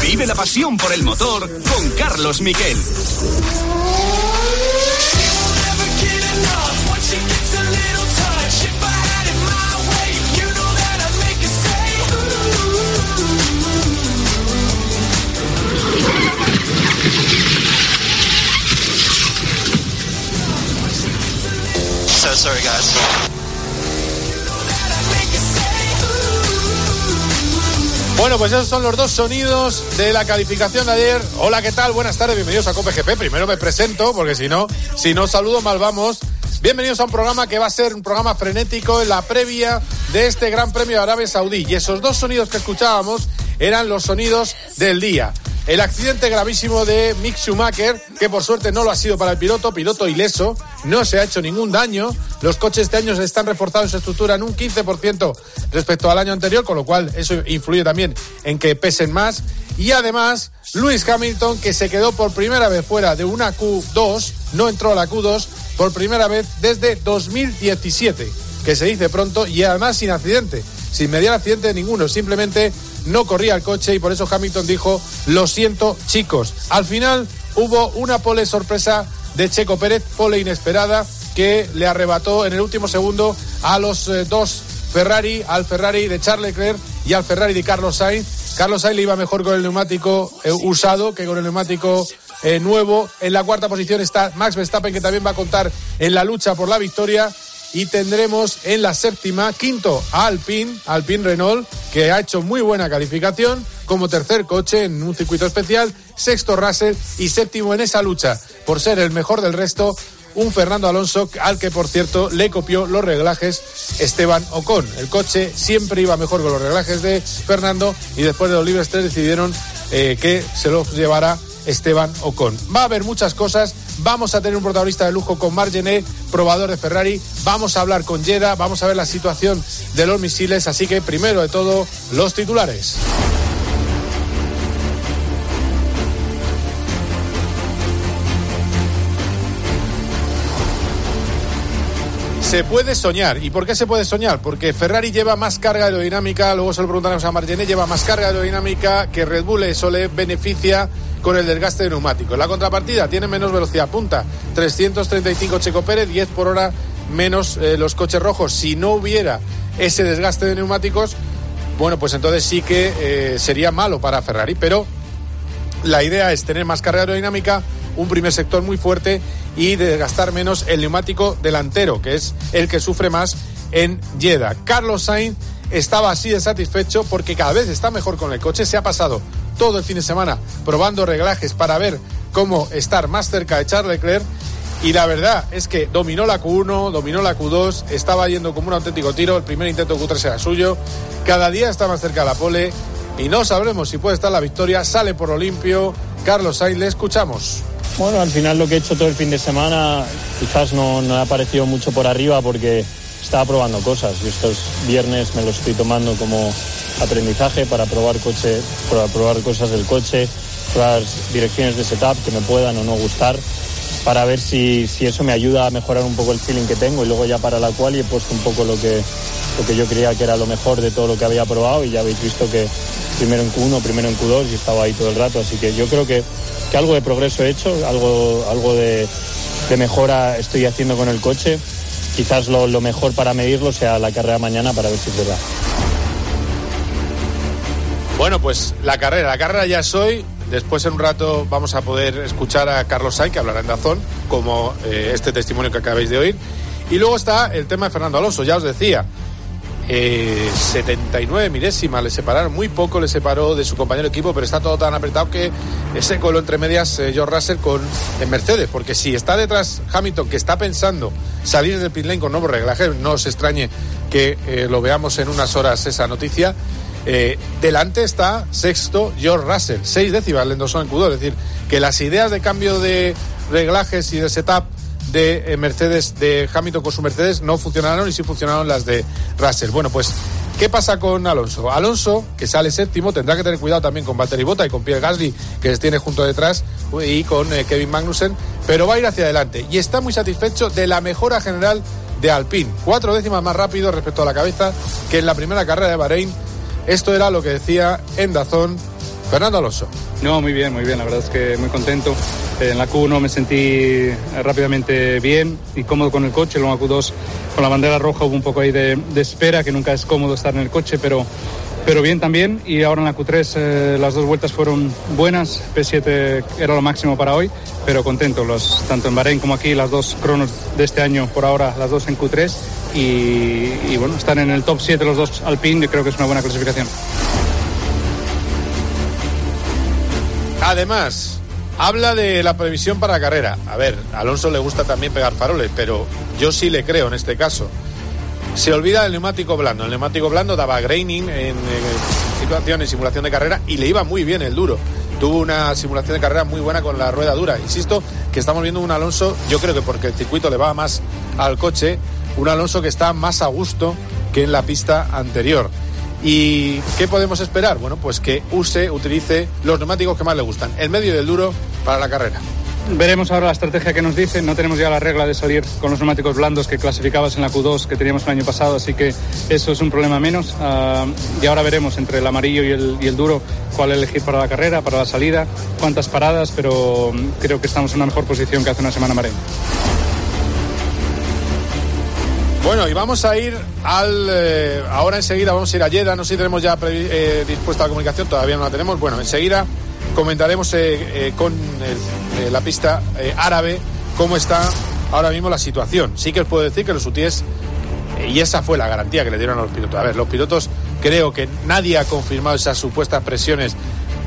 Vive la pasión por el motor con Carlos Miquel. So sorry, guys. Bueno, pues esos son los dos sonidos de la calificación de ayer. Hola, ¿qué tal? Buenas tardes, bienvenidos a COPGP. Primero me presento, porque si no, si no saludo, mal vamos. Bienvenidos a un programa que va a ser un programa frenético en la previa de este Gran Premio de Arabia Saudí. Y esos dos sonidos que escuchábamos eran los sonidos del día. El accidente gravísimo de Mick Schumacher, que por suerte no lo ha sido para el piloto, piloto ileso, no se ha hecho ningún daño. Los coches este año están reforzados en su estructura en un 15% respecto al año anterior, con lo cual eso influye también en que pesen más. Y además, Lewis Hamilton, que se quedó por primera vez fuera de una Q2, no entró a la Q2 por primera vez desde 2017, que se dice pronto, y además sin accidente, sin mediar accidente ninguno, simplemente no corría el coche y por eso Hamilton dijo, lo siento chicos. Al final hubo una pole sorpresa de Checo Pérez, pole inesperada, que le arrebató en el último segundo a los eh, dos Ferrari, al Ferrari de Charles Leclerc y al Ferrari de Carlos Sainz. Carlos Sainz le iba mejor con el neumático eh, usado que con el neumático eh, nuevo. En la cuarta posición está Max Verstappen, que también va a contar en la lucha por la victoria y tendremos en la séptima, quinto a Alpine, Alpine Renault, que ha hecho muy buena calificación como tercer coche en un circuito especial, sexto Russell y séptimo en esa lucha por ser el mejor del resto, un Fernando Alonso al que por cierto le copió los reglajes Esteban Ocon. El coche siempre iba mejor con los reglajes de Fernando y después de los libres 3 decidieron eh, que se los llevara Esteban Ocon. Va a haber muchas cosas. Vamos a tener un protagonista de lujo con Margené, probador de Ferrari. Vamos a hablar con Jeda. Vamos a ver la situación de los misiles. Así que primero de todo, los titulares. Se puede soñar. ¿Y por qué se puede soñar? Porque Ferrari lleva más carga aerodinámica, luego se lo preguntaremos a Margené, lleva más carga aerodinámica que Red Bull, eso le beneficia con el desgaste de neumáticos. La contrapartida tiene menos velocidad punta, 335 Checo Pérez, 10 por hora menos eh, los coches rojos. Si no hubiera ese desgaste de neumáticos, bueno, pues entonces sí que eh, sería malo para Ferrari, pero la idea es tener más carga aerodinámica, un primer sector muy fuerte y desgastar menos el neumático delantero, que es el que sufre más en Jeddah. Carlos Sainz estaba así de satisfecho porque cada vez está mejor con el coche, se ha pasado todo el fin de semana probando reglajes para ver cómo estar más cerca de Charles Leclerc. Y la verdad es que dominó la Q1, dominó la Q2, estaba yendo como un auténtico tiro. El primer intento Q3 era suyo. Cada día está más cerca de la pole y no sabremos si puede estar la victoria. Sale por lo limpio. Carlos Sainz, le escuchamos. Bueno, al final lo que he hecho todo el fin de semana quizás no, no ha aparecido mucho por arriba porque estaba probando cosas y estos viernes me lo estoy tomando como aprendizaje para probar coche, para probar cosas del coche, probar direcciones de setup que me puedan o no gustar para ver si, si eso me ayuda a mejorar un poco el feeling que tengo y luego ya para la cual he puesto un poco lo que, lo que yo creía que era lo mejor de todo lo que había probado y ya habéis visto que primero en Q1, primero en Q2 y estaba ahí todo el rato, así que yo creo que, que algo de progreso he hecho, algo, algo de mejora estoy haciendo con el coche quizás lo, mejor para medirlo sea la carrera mañana para ver si es verdad. Bueno, pues la carrera, la carrera ya soy. Después en un rato vamos a poder escuchar a Carlos Sainz, que hablará en Dazón, como eh, este testimonio que acabáis de oír. Y luego está el tema de Fernando Alonso, ya os decía. Eh, 79 milésimas le separaron, muy poco le separó de su compañero de equipo, pero está todo tan apretado que ese colo entre medias eh, George Russell con Mercedes, porque si está detrás Hamilton, que está pensando salir del pit lane con nuevos reglajes, no os extrañe que eh, lo veamos en unas horas esa noticia. Eh, delante está sexto George Russell, seis décimas le endosó en Q2, es decir, que las ideas de cambio de reglajes y de setup de eh, Mercedes, de Hamilton con su Mercedes, no funcionaron y sí funcionaron las de Russell. Bueno, pues, ¿qué pasa con Alonso? Alonso, que sale séptimo, tendrá que tener cuidado también con Valtteri Bota y con Pierre Gasly, que les tiene junto detrás, y con eh, Kevin Magnussen, pero va a ir hacia adelante y está muy satisfecho de la mejora general de Alpine. Cuatro décimas más rápido respecto a la cabeza que en la primera carrera de Bahrein Esto era lo que decía en Dazón Fernando Alonso. No, muy bien, muy bien. La verdad es que muy contento. En la Q1 me sentí rápidamente bien y cómodo con el coche. Luego en la Q2 con la bandera roja hubo un poco ahí de, de espera, que nunca es cómodo estar en el coche, pero pero bien también. Y ahora en la Q3 eh, las dos vueltas fueron buenas. P7 era lo máximo para hoy, pero contento. Los, tanto en Bahrein como aquí, las dos cronos de este año, por ahora, las dos en Q3. Y, y bueno, están en el top 7 los dos Alpine, y creo que es una buena clasificación. Además, habla de la previsión para carrera. A ver, a Alonso le gusta también pegar faroles, pero yo sí le creo en este caso. Se olvida del neumático blando. El neumático blando daba graining en, situación, en simulación de carrera y le iba muy bien el duro. Tuvo una simulación de carrera muy buena con la rueda dura. Insisto que estamos viendo un Alonso, yo creo que porque el circuito le va más al coche, un Alonso que está más a gusto que en la pista anterior. ¿Y qué podemos esperar? Bueno, pues que use, utilice los neumáticos que más le gustan, el medio y el duro para la carrera. Veremos ahora la estrategia que nos dicen. No tenemos ya la regla de salir con los neumáticos blandos que clasificabas en la Q2 que teníamos el año pasado, así que eso es un problema menos. Uh, y ahora veremos entre el amarillo y el, duro cuál elegir para la carrera, para la salida, cuántas paradas, pero creo que estamos en una mejor posición que hace una semana Marín. Bueno, y vamos a ir al. Eh, ahora enseguida vamos a ir a Yeda. No sé si tenemos ya eh, dispuesta la comunicación, todavía no la tenemos. Bueno, enseguida comentaremos eh, con el, la pista árabe cómo está ahora mismo la situación. Sí que os puedo decir que los UTIs, y esa fue la garantía que le dieron a los pilotos. A ver, los pilotos creo que nadie ha confirmado esas supuestas presiones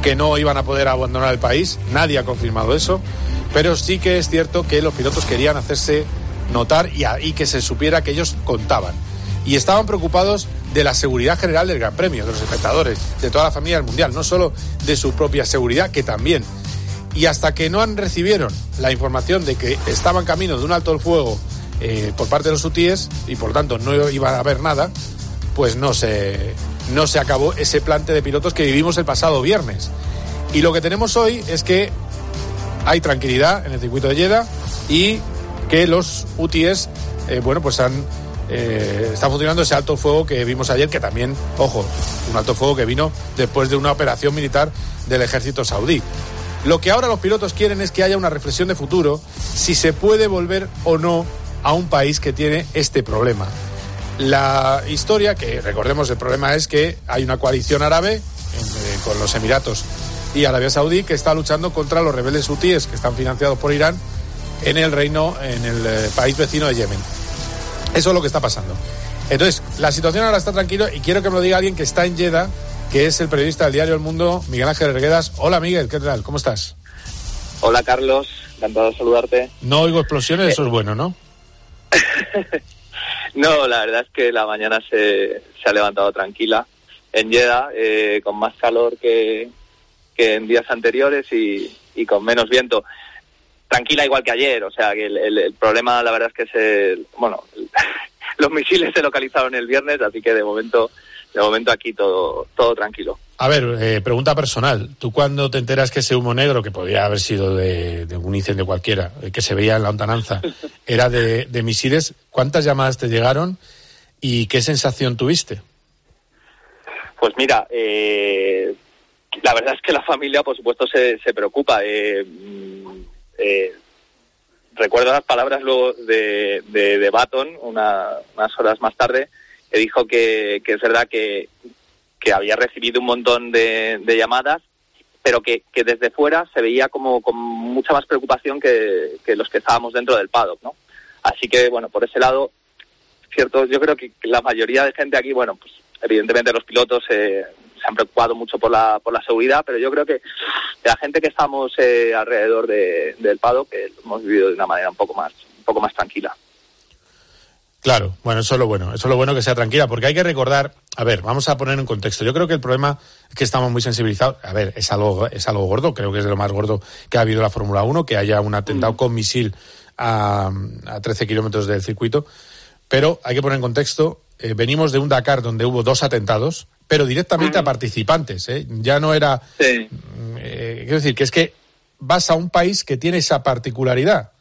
que no iban a poder abandonar el país. Nadie ha confirmado eso. Pero sí que es cierto que los pilotos querían hacerse notar y, que se supiera que ellos contaban. Y estaban preocupados de la seguridad general del Gran Premio, de los espectadores, de toda la familia del Mundial, no solo de su propia seguridad, que también. Y hasta que no han recibieron la información de que estaban camino de un alto el fuego eh, por parte de los UTIs y por tanto no iba a haber nada, pues no se, no se acabó ese plante de pilotos que vivimos el pasado viernes. Y lo que tenemos hoy es que hay tranquilidad en el circuito de Jeddah y que los UTIs, eh, bueno, pues han eh, está funcionando ese alto fuego que vimos ayer, que también, ojo, un alto fuego que vino después de una operación militar del ejército saudí. Lo que ahora los pilotos quieren es que haya una reflexión de futuro si se puede volver o no a un país que tiene este problema. La historia, que recordemos el problema es que hay una coalición árabe eh, con los Emiratos y Arabia Saudí que está luchando contra los rebeldes hutíes que están financiados por Irán en el reino, en el eh, país vecino de Yemen. Eso es lo que está pasando. Entonces, la situación ahora está tranquila y quiero que me lo diga alguien que está en Jeddah, que es el periodista del diario El Mundo, Miguel Ángel Reguedas. Hola Miguel, ¿qué tal? ¿Cómo estás? Hola Carlos, encantado de saludarte. No oigo explosiones, eso es bueno, ¿no? no, la verdad es que la mañana se, se ha levantado tranquila en Jeddah, eh, con más calor que, que en días anteriores y, y con menos viento tranquila igual que ayer. O sea, que el, el, el problema, la verdad es que se, bueno, los misiles se localizaron el viernes, así que de momento, de momento aquí todo, todo tranquilo. A ver, eh, pregunta personal. ¿Tú cuando te enteras que ese humo negro, que podría haber sido de, de un incendio cualquiera, eh, que se veía en la lontananza, era de, de misiles, cuántas llamadas te llegaron y qué sensación tuviste? Pues mira, eh, la verdad es que la familia, por supuesto, se, se preocupa. Eh, eh, recuerdo las palabras luego de, de, Baton una, unas horas más tarde, que dijo que, que es verdad que, que, había recibido un montón de, de llamadas, pero que, que, desde fuera se veía como con mucha más preocupación que, que, los que estábamos dentro del paddock, ¿no? Así que, bueno, por ese lado, cierto, yo creo que la mayoría de gente aquí, bueno, pues evidentemente los pilotos eh, han preocupado mucho por la, por la seguridad, pero yo creo que la gente que estamos eh, alrededor de, del Pado, que lo hemos vivido de una manera un poco más, un poco más tranquila. Claro, bueno, eso es lo bueno, eso es lo bueno que sea tranquila, porque hay que recordar, a ver, vamos a poner en contexto. Yo creo que el problema es que estamos muy sensibilizados. A ver, es algo, es algo gordo, creo que es de lo más gordo que ha habido la Fórmula 1, que haya un atentado mm. con misil a, a 13 kilómetros del circuito. Pero hay que poner en contexto, eh, venimos de un Dakar donde hubo dos atentados, pero directamente mm. a participantes. ¿eh? Ya no era. Sí. Eh, quiero decir que es que vas a un país que tiene esa particularidad.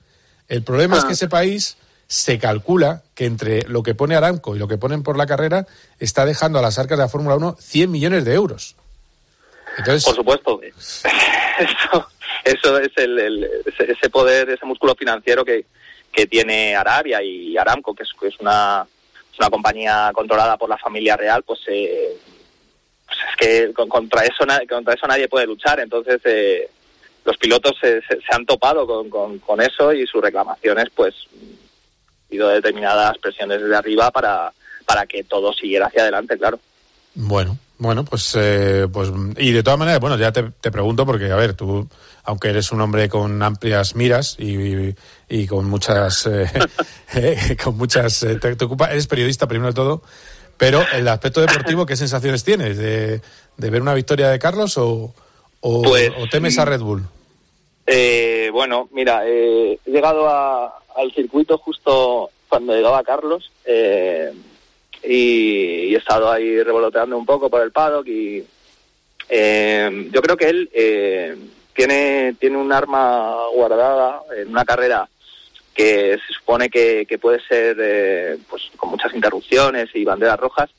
El problema ah. es que ese país se calcula que entre lo que pone Aramco y lo que ponen por la carrera está dejando a las arcas de la Fórmula 1 100 millones de euros. Entonces... Por supuesto. eso, eso es el, ese poder, ese músculo financiero que, que tiene Arabia y Aramco, que es, que es una, una compañía controlada por la familia real, pues, eh, pues es que contra eso, contra eso nadie puede luchar. Entonces, eh, los pilotos se, se, han topado con, con, eso y sus reclamaciones, pues, han ido determinadas presiones desde arriba para, para que todo siguiera hacia adelante, claro. Bueno, bueno, pues, eh, pues y de todas maneras, bueno, ya te, te, pregunto porque, a ver, tú, aunque eres un hombre con amplias miras y, y, con muchas, eh, eh, con muchas, te, te, ocupa, eres periodista primero de todo, pero el aspecto deportivo, ¿qué sensaciones tienes de, de ver una victoria de Carlos o, o, pues, o temes a Red Bull? Eh, bueno, mira, eh, he llegado a, al circuito justo cuando llegaba Carlos eh, y, y, he estado ahí revoloteando un poco por el paddock y eh, yo creo que él eh, tiene, tiene un arma guardada en una carrera que se supone que, puede ser eh, pues con muchas interrupciones y banderas rojas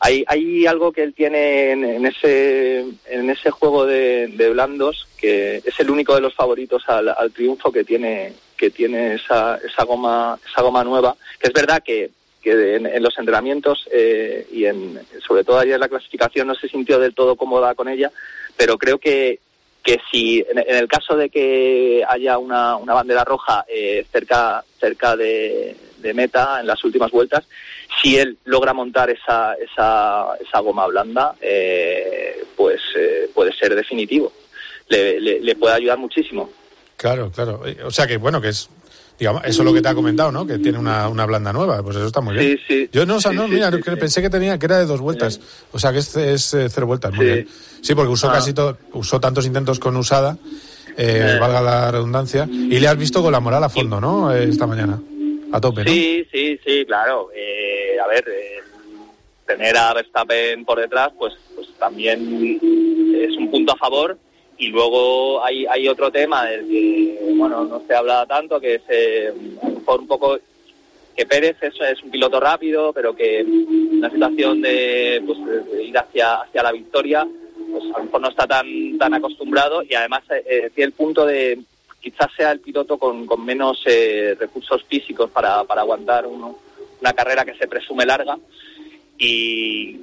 hay, hay algo que él tiene en, ese, en ese juego de, blandos que es el único de los favoritos al, al triunfo que tiene, que tiene esa, esa, goma, esa goma nueva. Que es verdad que, que en, en, los entrenamientos eh, y en, sobre todo ayer en la clasificación no se sintió del todo cómoda con ella, pero creo que, que si en, el caso de que haya una, una bandera roja eh, cerca, cerca de, meta en las últimas vueltas, si él logra montar esa, esa, esa goma blanda, eh, pues eh, puede ser definitivo. Le, le, le, puede ayudar muchísimo. Claro, claro. O sea que, bueno, que es. Digamos, eso es lo que te ha comentado, ¿no? Que tiene una, una blanda nueva. Pues eso está muy bien. Sí, sí. Yo no, o sea, sí, no, mira, pensé que tenía que era de dos vueltas. O sea que es, es eh, cero vueltas. Muy bien. Sí, porque usó Ah. casi todo, usó tantos intentos con usada, eh, valga la redundancia, y le has visto con la moral a fondo, ¿no? Eh, esta mañana. A tope, ¿no? Sí, sí, sí, claro. Eh, a ver, eh, tener a Verstappen por detrás, pues, pues también es un punto a favor. Y luego hay, hay otro tema del que, bueno, no se habla tanto, que es eh, mejor un poco que Pérez es, es, un piloto rápido, pero que una situación de, pues, de ir hacia, hacia la victoria, pues a lo mejor no está tan, tan acostumbrado y además eh, tiene el punto de quizás sea el piloto con, con menos eh, recursos físicos para, para aguantar una carrera que se presume larga y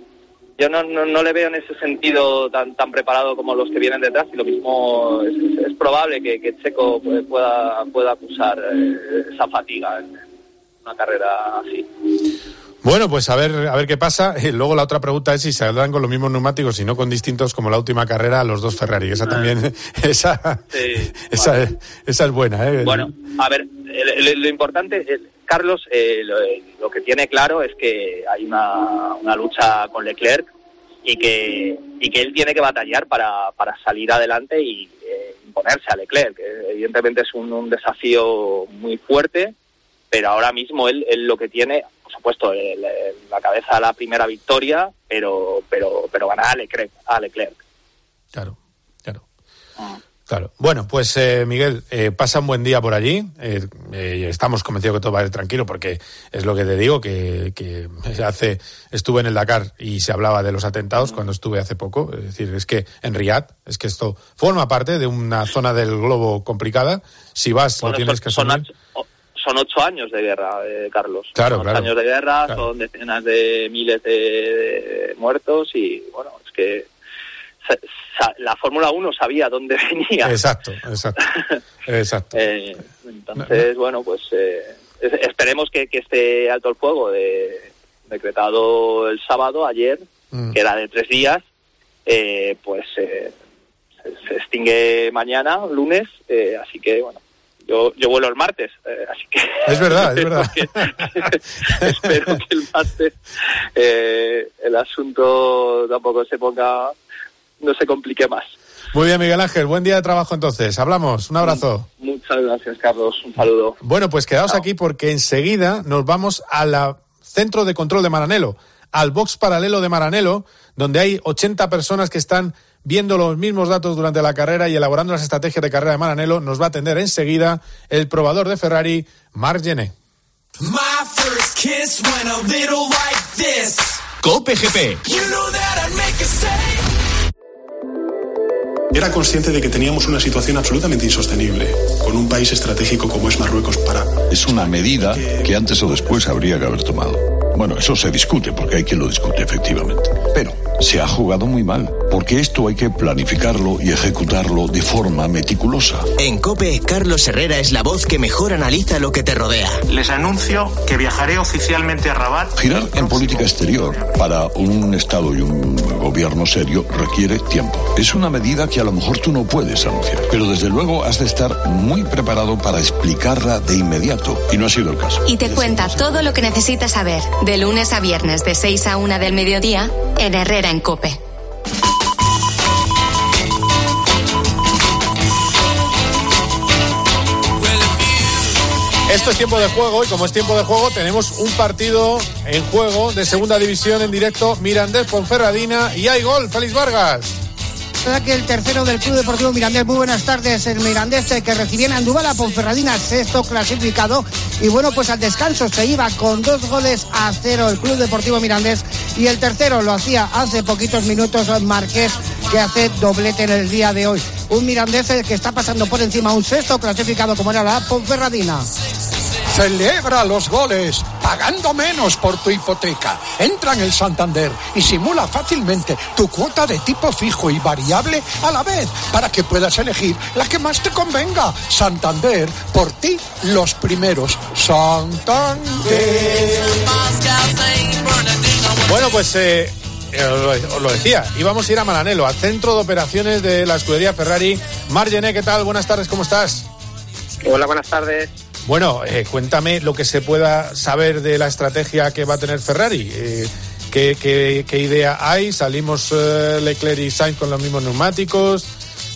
yo no, no, no, le veo en ese sentido tan tan preparado como los que vienen detrás y lo mismo es, es, es probable que, que, Checo pueda pueda acusar eh, esa fatiga en una carrera así. Bueno, pues a ver, a ver qué pasa. Y luego la otra pregunta es si se saldrán con los mismos neumáticos y no con distintos como la última carrera los dos Ferrari. Esa también, esa, sí, esa, vale. esa, es buena. ¿eh? Bueno, a ver, lo, lo importante, Carlos, eh, lo, lo, que tiene claro es que hay una, una lucha con Leclerc y que, y que él tiene que batallar para, para salir adelante y eh, imponerse a Leclerc. Evidentemente es un, un desafío muy fuerte, pero ahora mismo él, él lo que tiene, por supuesto, el, el, la cabeza a la primera victoria, pero pero pero ganar a Leclerc. A Leclerc. Claro, claro. Ah. Claro. Bueno, pues eh, Miguel, eh, pasa un buen día por allí. Eh, estamos convencidos que todo va a ir tranquilo porque es lo que te digo, que, que, hace estuve en el Dakar y se hablaba de los atentados cuando estuve hace poco. Es decir, es que en Riyadh, es que esto forma parte de una zona del globo complicada. Si vas, bueno, lo tienes que asumir. Son, son ocho años de guerra, eh, Carlos. Claro, son claro. años de guerra, claro. son decenas de miles de, de, muertos y bueno, es que la Fórmula 1 sabía dónde venía. Exacto, exacto. exacto. eh, entonces, no, no. bueno, pues eh, esperemos que, que, este alto el fuego de, decretado el sábado, ayer, mm. que era de tres días, eh, pues se extingue mañana, lunes, eh, así que bueno, yo, yo vuelo el martes, eh, así que... Es verdad, es verdad. Que, espero que el martes eh, el asunto tampoco se ponga, no se complique más. Muy bien, Miguel Ángel, buen día de trabajo entonces. Hablamos, un abrazo. Muchas gracias, Carlos, un saludo. Bueno, pues quedaos Chao. aquí porque enseguida nos vamos al centro de control de Maranelo, al box paralelo de Maranelo, donde hay 80 personas que están viendo los mismos datos durante la carrera y elaborando las estrategias de carrera de Maranelo, nos va a atender enseguida el probador de Ferrari, Marc Gené. My first kiss went a little like this. Cope GP. You know Era consciente de que teníamos una situación absolutamente insostenible, con un país estratégico como es Marruecos para... Es una medida que antes o después habría que haber tomado. Bueno, eso se discute, porque hay quien lo discute, efectivamente. Pero se ha jugado muy mal, porque esto hay que planificarlo y ejecutarlo de forma meticulosa. En COPE, Carlos Herrera es la voz que mejor analiza lo que te rodea. Les anuncio que viajaré oficialmente a Rabat. Girar en política exterior para un Estado y un gobierno serio requiere tiempo. Es una medida que a lo mejor tú no puedes anunciar, pero desde luego has de estar muy preparado para explicarla de inmediato, y no ha sido el caso. Y te cuenta todo lo que necesitas saber, de lunes a viernes de 6 a 1 del mediodía, en Herrera en Cope. Esto es tiempo de juego y como es tiempo de juego tenemos un partido en juego de segunda división en directo Mirandés Ponferradina y hay gol, Félix Vargas. Que el tercero del Club Deportivo Mirandés. Muy buenas tardes, el Mirandés que recibía en Andúbal a Ponferradina, sexto clasificado. Y bueno, pues al descanso se iba con dos goles a cero el Club Deportivo Mirandés. Y el tercero lo hacía hace poquitos minutos Marqués, que hace doblete en el día de hoy. Un Mirandés que está pasando por encima un sexto clasificado como era la Ponferradina. Celebra los goles pagando menos por tu hipoteca. Entra en el Santander y simula fácilmente tu cuota de tipo fijo y variable a la vez para que puedas elegir la que más te convenga. Santander, por ti los primeros. Santander. Bueno, pues eh, eh, os lo decía, íbamos a ir a Maranelo, al centro de operaciones de la escudería Ferrari. Margené, ¿qué tal? Buenas tardes, ¿cómo estás? Hola, buenas tardes. Bueno, eh, cuéntame lo que se pueda saber de la estrategia que va a tener Ferrari. Eh, ¿qué, qué, qué, idea hay? ¿Salimos eh, Leclerc y Sainz con los mismos neumáticos?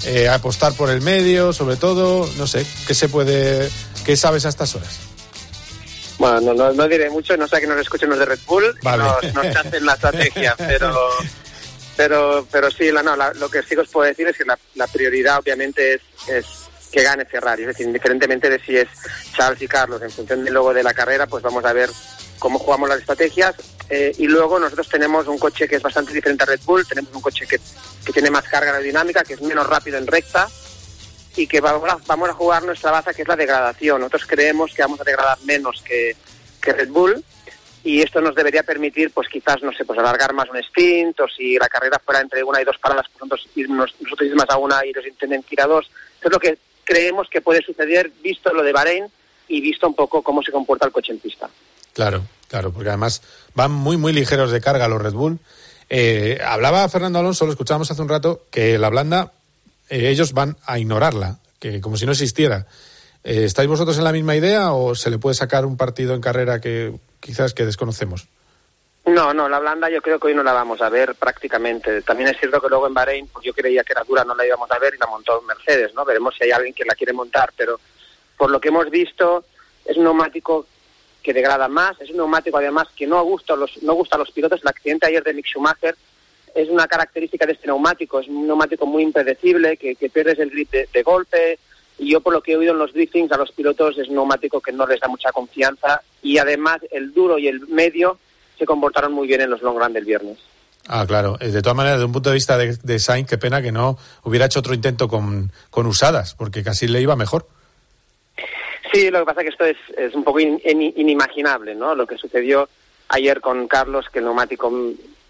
Eh, apostar por el medio, sobre todo, no sé, ¿qué se puede, qué sabes a estas horas? Bueno, no, no, no diré mucho, no sé que nos escuchen los de Red Bull, Vale. nos, nos canten la estrategia, pero pero pero sí, la, no, la- lo que sí os puedo decir es que la, la prioridad obviamente es, es que gane Ferrari, es decir, indiferentemente de si es Charles y Carlos, en función del logo de la carrera, pues vamos a ver cómo jugamos las estrategias eh, y luego nosotros tenemos un coche que es bastante diferente a Red Bull, tenemos un coche que, que tiene más carga aerodinámica, que es menos rápido en recta y que vamos a, vamos a jugar nuestra baza que es la degradación. Nosotros creemos que vamos a degradar menos que, que Red Bull y esto nos debería permitir, pues quizás, no sé, pues alargar más un stint o si la carrera fuera entre una y dos paradas, pues nosotros irnos, nosotros ir más a una y ellos intenten ir a dos. Eso es lo que creemos que puede suceder visto lo de Bahrein y visto un poco cómo se comporta el coche en pista. Claro, claro, porque además van muy, muy ligeros de carga los Red Bull. Eh, hablaba Fernando Alonso, lo escuchábamos hace un rato, que la blanda eh, ellos van a ignorarla, que como si no existiera. Eh, ¿Estáis vosotros en la misma idea o se le puede sacar un partido en carrera que quizás que desconocemos? No, no, la blanda yo creo que hoy no la vamos a ver prácticamente. También es cierto que luego en Bahrein, pues yo creía que era dura, no la íbamos a ver y la montó Mercedes, ¿no? Veremos si hay alguien que la quiere montar, pero por lo que hemos visto es un neumático que degrada más, es un neumático además que no gusta a los, no gusta a los pilotos. El accidente ayer de Mick Schumacher es una característica de este neumático, es un neumático muy impredecible, que, que pierdes el grip de, de golpe, y yo por lo que he oído en los briefings a los pilotos es un neumático que no les da mucha confianza y además el duro y el medio se comportaron muy bien en los long run del viernes. Ah, claro. Eh, De todas maneras, desde un punto de vista de, de Sainz, qué pena que no hubiera hecho otro intento con, con usadas, porque casi le iba mejor. Sí, lo que pasa es que esto es, es un poco in- in- inimaginable, ¿no? Lo que sucedió ayer con Carlos, que el neumático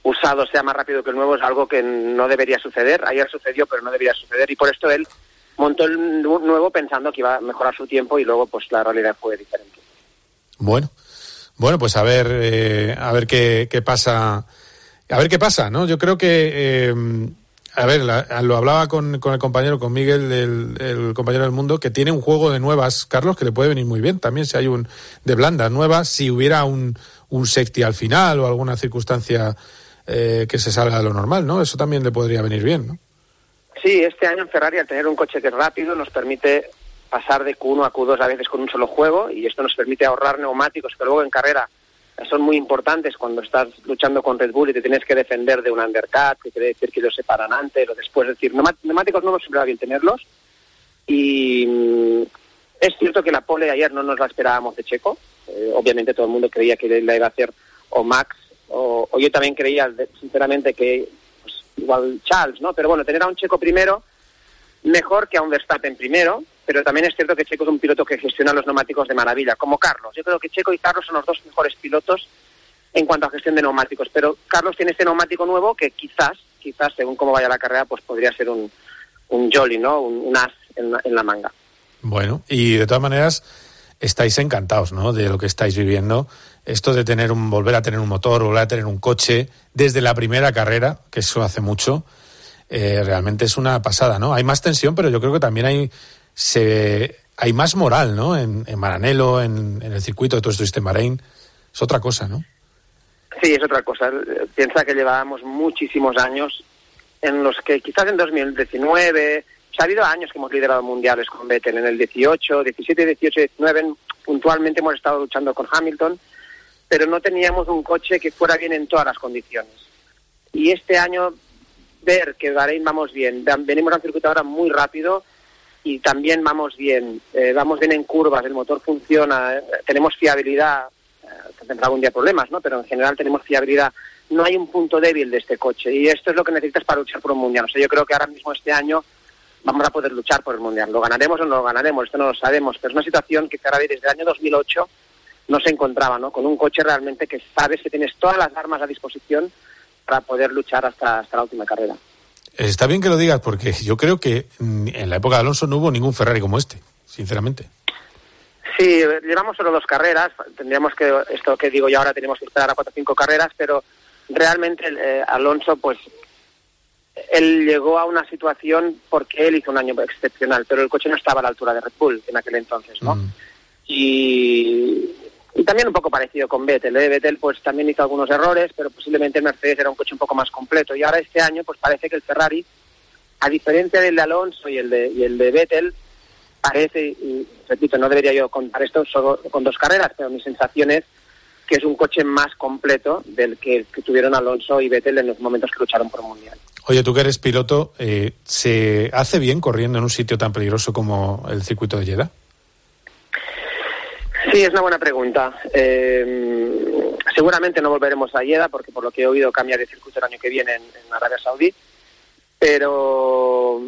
usado sea más rápido que el nuevo, es algo que no debería suceder. Ayer sucedió, pero no debería suceder. Y por esto él montó el nu- nuevo pensando que iba a mejorar su tiempo y luego pues la realidad fue diferente. Bueno, bueno, pues a ver, eh, a ver qué, pasa, a ver qué pasa, ¿no? Yo creo que, eh, a ver, lo hablaba con, con el compañero, con Miguel, el, compañero del mundo, que tiene un juego de nuevas, Carlos, que le puede venir muy bien. También si hay un de blandas nuevas, si hubiera un, un safety al final o alguna circunstancia eh, que se salga de lo normal, ¿no? Eso también le podría venir bien, ¿no? Sí, este año en Ferrari al tener un coche que es rápido nos permite pasar de Q1 a Q2 a veces con un solo juego y esto nos permite ahorrar neumáticos que luego en carrera son muy importantes cuando estás luchando con Red Bull y te tienes que defender de un undercut, que quiere decir que los separan antes o después. Es decir, neumáticos nuevos siempre va bien tenerlos y mm, es cierto que la pole de ayer no nos la esperábamos de Checo. Eh, obviamente todo el mundo creía que la iba a hacer o Max, o, o yo también creía, sinceramente, que pues, igual Charles, ¿no? Pero bueno, tener a un checo primero, mejor que a un Verstappen primero, pero también es cierto que Checo es un piloto que gestiona los neumáticos de maravilla, como Carlos. Yo creo que Checo y Carlos son los dos mejores pilotos en cuanto a gestión de neumáticos, pero Carlos tiene este neumático nuevo que quizás, quizás, según cómo vaya la carrera, pues podría ser un, un jolly, ¿no? Un, as en la, en la manga. Bueno, y de todas maneras estáis encantados, ¿no? De lo que estáis viviendo. Esto de tener un, volver a tener un motor, volver a tener un coche desde la primera carrera, que eso hace mucho, eh, realmente es una pasada, ¿no? Hay más tensión, pero yo creo que también hay se hay más moral, ¿no? En, en Maranello, en, el circuito de todo esto en Bahrein. Es otra cosa, ¿no? Sí, es otra cosa. Piensa que llevábamos muchísimos años en los que quizás en 2019, ha habido años que hemos liderado mundiales con Vettel, en el 18, 17, 18, 19, puntualmente hemos estado luchando con Hamilton, pero no teníamos un coche que fuera bien en todas las condiciones. Y este año ver que Bahrein vamos bien, venimos a un circuito ahora muy rápido y también vamos bien, eh, vamos bien en curvas, el motor funciona, eh, tenemos fiabilidad, eh, tendrá algún día problemas, ¿no? Pero en general tenemos fiabilidad. No hay un punto débil de este coche y esto es lo que necesitas para luchar por un mundial. O sea, yo creo que ahora mismo este año vamos a poder luchar por el mundial. Lo ganaremos o no lo ganaremos, esto no lo sabemos, pero es una situación que vez desde el año 2008 no se encontraba, ¿no? Con un coche realmente que sabes que tienes todas las armas a disposición para poder luchar hasta, hasta la última carrera. Está bien que lo digas porque yo creo que en la época de Alonso no hubo ningún Ferrari como este, sinceramente. Sí, llevamos solo dos carreras. Tendríamos que, esto que digo yo ahora, tenemos que esperar a cuatro o cinco carreras, pero realmente eh, Alonso, pues, él llegó a una situación porque él hizo un año excepcional, pero el coche no estaba a la altura de Red Bull en aquel entonces, ¿no? Mm. Y, y también un poco parecido con Vettel. ¿eh? Vettel pues también hizo algunos errores, pero posiblemente Mercedes era un coche un poco más completo. Y ahora este año pues parece que el Ferrari, a diferencia del de Alonso y el de, el de Vettel, parece, y repito, no debería yo contar esto solo con dos carreras, pero mi sensación es que es un coche más completo del que, tuvieron Alonso y Vettel en los momentos que lucharon por el Mundial. Oye, tú que eres piloto, eh, ¿se hace bien corriendo en un sitio tan peligroso como el circuito de Jeddah? Sí, es una buena pregunta. Eh, seguramente no volveremos a Jeddah porque por lo que he oído cambia de circuito el año que viene en, Arabia Saudí, pero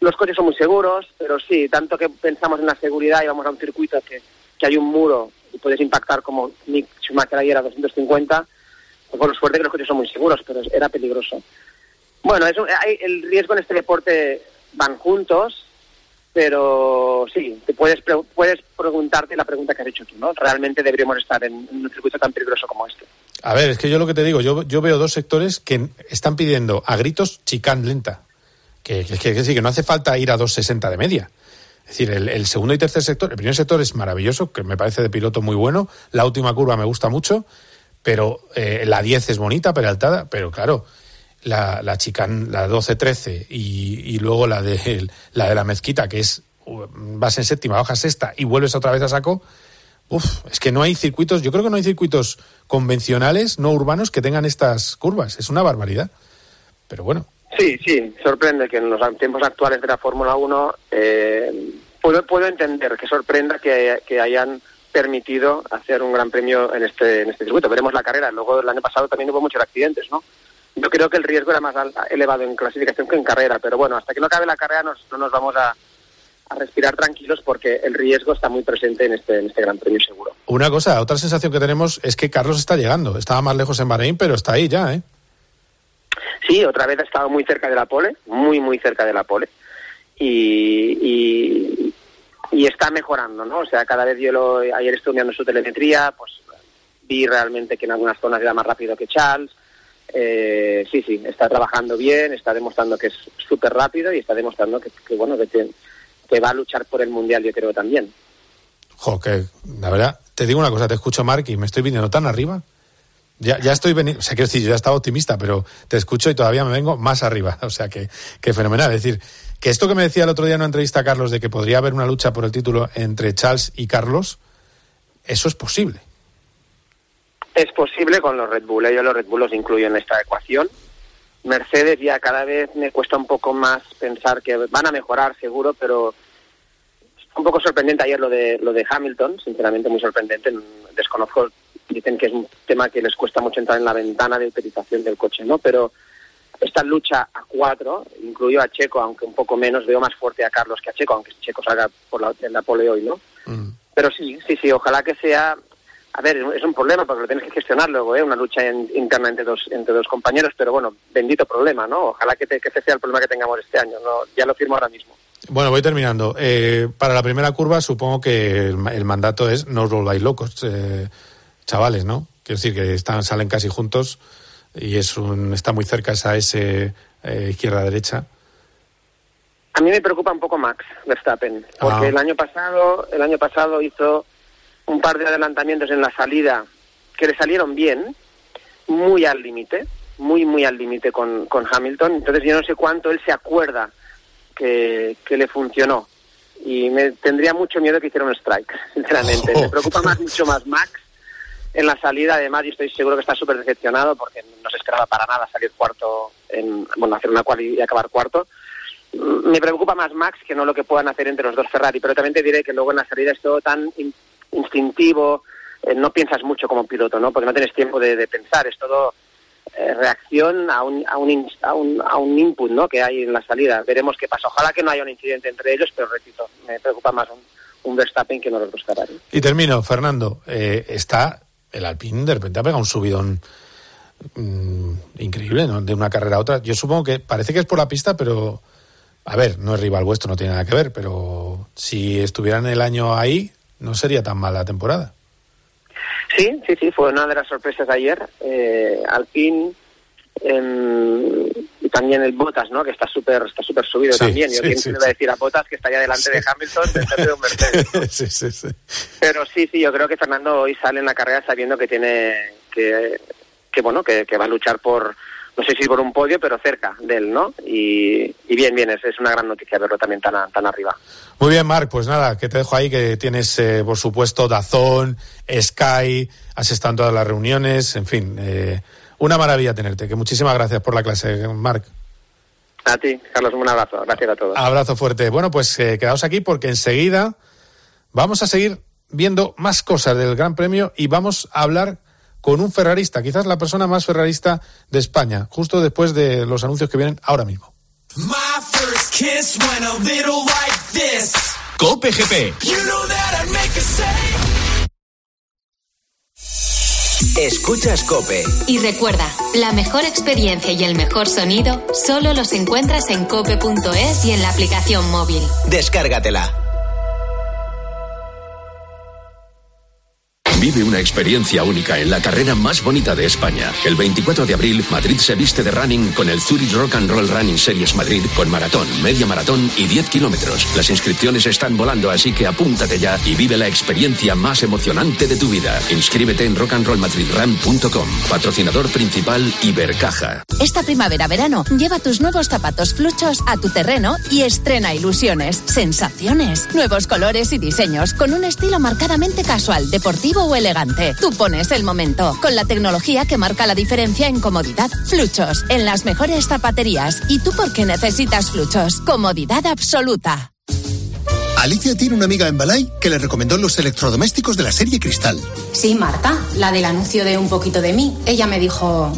los coches son muy seguros, pero sí, tanto que pensamos en la seguridad y vamos a un circuito que, que hay un muro y puedes impactar como Nick Schumacher ayer a 250, pues por suerte que los coches son muy seguros, pero era peligroso. Bueno, eso, el riesgo en este deporte van juntos pero sí, te puedes, puedes preguntarte la pregunta que has hecho tú, ¿no? ¿Realmente deberíamos estar en, un circuito tan peligroso como este? A ver, es que yo lo que te digo, yo, yo veo dos sectores que están pidiendo a gritos chicán lenta. Que, que, que, que no hace falta ir a 2.60 de media. Es decir, el, segundo y tercer sector, el primer sector es maravilloso, que me parece de piloto muy bueno, la última curva me gusta mucho, pero eh, la 10 es bonita, peraltada, pero claro, la, la chicán, la 12-13 y, y, luego la de, la de la mezquita, que es vas en séptima, bajas sexta y vuelves otra vez a saco, uf, es que no hay circuitos, yo creo que no hay circuitos convencionales, no urbanos, que tengan estas curvas. Es una barbaridad. Pero bueno. Sí, sí, sorprende que en los tiempos actuales de la Fórmula 1 eh, puedo, puedo entender que sorprenda que, que hayan permitido hacer un gran premio en este, en este circuito. Veremos la carrera. Luego el año pasado también hubo muchos accidentes, ¿no? Yo creo que el riesgo era más elevado en clasificación que en carrera, pero bueno, hasta que no acabe la carrera nos, no nos vamos a, respirar tranquilos porque el riesgo está muy presente en este, en este Gran Premio seguro. Una cosa, otra sensación que tenemos es que Carlos está llegando. Estaba más lejos en Bahrein, pero está ahí ya, ¿eh? Sí, otra vez ha estado muy cerca de la pole, muy, muy cerca de la pole. Y, y, está mejorando, ¿no? O sea, cada vez yo lo, ayer estuve mirando su telemetría, pues vi realmente que en algunas zonas era más rápido que Charles eh, sí, sí, está trabajando bien, está demostrando que es súper rápido y está demostrando que, bueno, que, va a luchar por el Mundial, yo creo también. Jo, que la verdad, te digo una cosa, te escucho, Mark, y me estoy viniendo tan arriba. Ya, ya estoy veniendo, o sea, quiero decir, yo ya estaba optimista, pero te escucho y todavía me vengo más arriba. O sea, que, que fenomenal. Es decir, que esto que me decía el otro día en una entrevista Carlos de que podría haber una lucha por el título entre Charles y Carlos, eso es posible. Es posible con los Red Bull, ellos los Red Bull los incluyen en esta ecuación. Mercedes ya cada vez me cuesta un poco más pensar que van a mejorar seguro, pero un poco sorprendente ayer lo de lo de Hamilton, sinceramente muy sorprendente. Desconozco, dicen que es un tema que les cuesta mucho entrar en la ventana de utilización del coche, ¿no? Pero esta lucha a cuatro, incluyo a Checo, aunque un poco menos, veo más fuerte a Carlos que a Checo, aunque Checo salga por la, en la pole hoy, ¿no? Mm. Pero sí, sí, sí, ojalá que sea... A ver, es un problema porque lo tienes que gestionar luego, ¿eh? Una lucha en- interna entre dos, entre dos compañeros, pero bueno, bendito problema, ¿no? Ojalá que, te- que ese sea el problema que tengamos este año, ¿no? Ya lo firmo ahora mismo. Bueno, voy terminando. Eh, para la primera curva supongo que el, el mandato es no os volváis locos, eh, chavales, ¿no? Quiero decir que están, salen casi juntos y es un, está muy cerca esa S eh, izquierda-derecha. A mí me preocupa un poco Max Verstappen, porque Ah. el año pasado, el año pasado hizo un par de adelantamientos en la salida que le salieron bien, muy al límite, muy muy al límite con, con Hamilton. Entonces yo no sé cuánto él se acuerda que, que le funcionó y me tendría mucho miedo que hiciera un strike, sinceramente. Me preocupa más mucho más Max en la salida, además, y estoy seguro que está súper decepcionado porque no se esperaba para nada salir cuarto, en, bueno, hacer una quali y acabar cuarto. Mm, Me preocupa más Max que no lo que puedan hacer entre los dos Ferrari, pero también te diré que luego en la salida es todo tan instintivo, eh, no piensas mucho como piloto, ¿no? Porque no tienes tiempo de, pensar, es todo eh, reacción a un, a, un, a, un, a un input, ¿no? Que hay en la salida. Veremos qué pasa. Ojalá que no haya un incidente entre ellos, pero repito, me preocupa más un, un Verstappen que no los dos. Y termino, Fernando. Eh, está el Alpine, de repente ha pegado un subidón mm, increíble, ¿no? De una carrera a otra. Yo supongo que parece que es por la pista, pero. A ver, no es rival vuestro, no tiene nada que ver, pero si estuvieran el año ahí, no sería tan mala temporada. Sí, sí, sí, fue una de las sorpresas de ayer. Eh, Alpine em, y también el Botas, ¿no? Que está súper está súper subido Sí, también. Yo sí, quién sí, se le va a decir a Botas que está ya delante de Hamilton de un Mercedes. sí, sí, sí. Pero sí, sí, yo creo que Fernando hoy sale en la carrera sabiendo que tiene que, que bueno, que, que va a luchar por, no sé si por un podio, pero cerca de él, ¿no? Y, y bien, bien, es, es una gran noticia verlo también tan, a- tan arriba. Muy bien, Marc, pues nada, que te dejo ahí, que tienes, eh, por supuesto, Dazón, Sky, has estado en todas las reuniones, en fin, eh, una maravilla tenerte. Que muchísimas gracias por la clase, Marc. A ti, Carlos, un abrazo. Gracias a todos. Abrazo fuerte. Bueno, pues eh, quedaos aquí porque enseguida vamos a seguir viendo más cosas del Gran Premio y vamos a hablar con un ferrarista, quizás la persona más ferrarista de España, justo después de los anuncios que vienen ahora mismo. My first kiss went a little like this. Cope GP. You know that I'd make a save. Escuchas Cope. Y recuerda, la mejor experiencia y el mejor sonido solo los encuentras en cope.es y en la aplicación móvil. Descárgatela. Vive una experiencia única en la carrera más bonita de España. El 24 de abril, Madrid se viste de running con el Zurich Rock and Roll Running Series Madrid con maratón, media maratón y 10 kilómetros. Las inscripciones están volando, así que apúntate ya y vive la experiencia más emocionante de tu vida. Inscríbete en rockandrollmadridrun.com. Patrocinador principal Ibercaja. Esta primavera-verano, lleva tus nuevos zapatos fluchos a tu terreno y estrena ilusiones, sensaciones, nuevos colores y diseños con un estilo marcadamente casual, deportivo o elegante. Tú pones el momento con la tecnología que marca la diferencia en comodidad. Fluchos, en las mejores zapaterías. ¿Y tú por qué necesitas fluchos? Comodidad absoluta. Alicia tiene una amiga en Balay que le recomendó los electrodomésticos de la serie Cristal. Sí, Marta, la del anuncio de Un poquito de mí. Ella me dijo...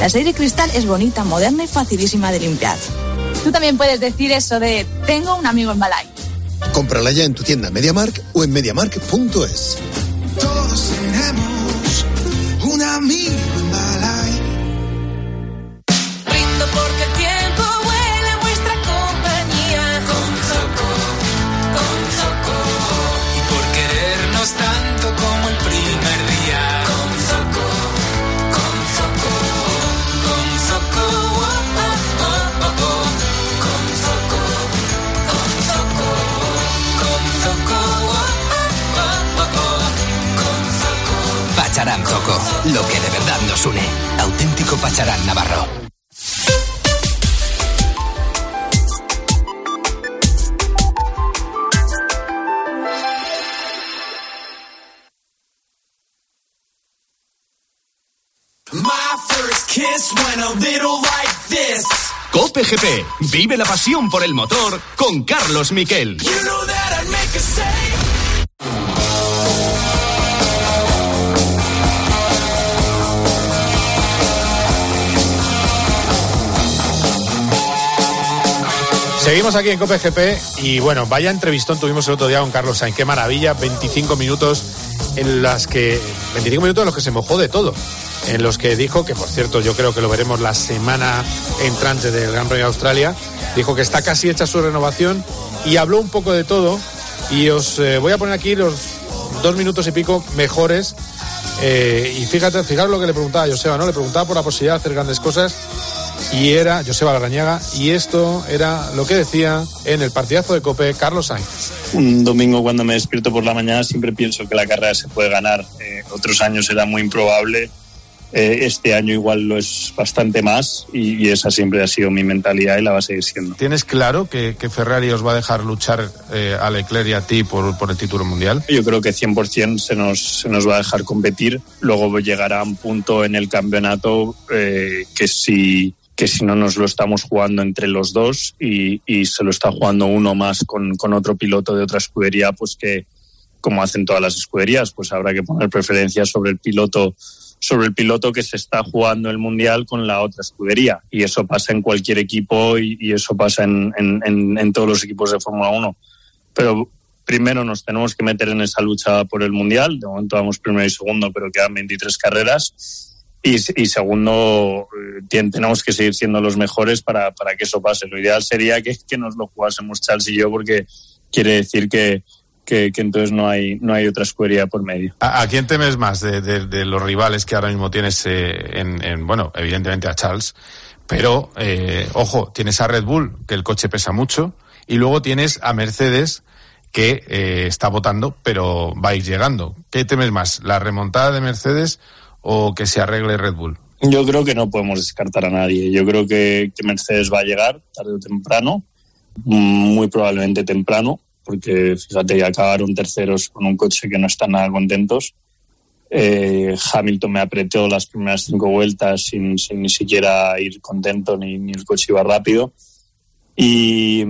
La serie Cristal es bonita, moderna y facilísima de limpiar. Tú también puedes decir eso de tengo un amigo en Balay. Cómprala ya en tu tienda MediaMark o en mediamark.es. Todos tenemos un amigo nos une. Auténtico Pacharán Navarro. My first kiss went a little like this. Cope GP. Vive la pasión por el motor con Carlos Miquel. You know Seguimos aquí en Cope GP y bueno, vaya entrevistón tuvimos el otro día con Carlos Sainz. Qué maravilla, 25 minutos en las que 25 minutos en los que se mojó de todo. En los que dijo que, por cierto, yo creo que lo veremos la semana entrante del Gran Premio de Australia. Dijo que está casi hecha su renovación y habló un poco de todo. Y os eh, voy a poner aquí los dos minutos y pico mejores. Eh, y fíjate, fijaros lo que le preguntaba a Joseba, ¿no? Le preguntaba por la posibilidad de hacer grandes cosas y era Joseba Larrañaga y esto era lo que decía en el partidazo de Cope Carlos Sainz. Un domingo cuando me despierto por la mañana siempre pienso que la carrera se puede ganar. Eh, otros años era muy improbable. Eh, este año igual lo es bastante más y, y esa siempre ha sido mi mentalidad y la va a seguir siendo. ¿Tienes claro que, que Ferrari os va a dejar luchar eh, a Leclerc y a ti por, por el título mundial? Yo creo que 100% se nos, se nos va a dejar competir. Luego llegará un punto en el campeonato eh, que si que si no nos lo estamos jugando entre los dos y, y se lo está jugando uno más con, con otro piloto de otra escudería, pues que como hacen todas las escuderías, pues habrá que poner preferencia sobre el piloto sobre el piloto que se está jugando el mundial con la otra escudería. Y eso pasa en cualquier equipo y, y eso pasa en, en, en, en todos los equipos de Fórmula 1 pero primero nos tenemos que meter en esa lucha por el mundial. De momento vamos primero y segundo pero quedan 23 carreras y, segundo, eh, tenemos que seguir siendo los mejores para, para que eso pase. Lo ideal sería que, que nos lo jugásemos Charles y yo, porque quiere decir que, que, entonces no hay, no hay otra escudería por medio. ¿A, quién temes más de los rivales que ahora mismo tienes eh, en, en, bueno, evidentemente a Charles, pero, eh, ojo, tienes a Red Bull, que el coche pesa mucho, y luego tienes a Mercedes, que eh, está votando, pero va a ir llegando. ¿Qué temes más, la remontada de Mercedes o que se arregle Red Bull? Yo creo que no podemos descartar a nadie. Yo creo que, Mercedes va a llegar tarde o temprano, mm, muy probablemente temprano, porque fíjate, acabaron terceros con un coche que no están nada contentos. Eh, Hamilton me apretó las primeras cinco vueltas sin, ni siquiera ir contento ni, el coche iba rápido. Y,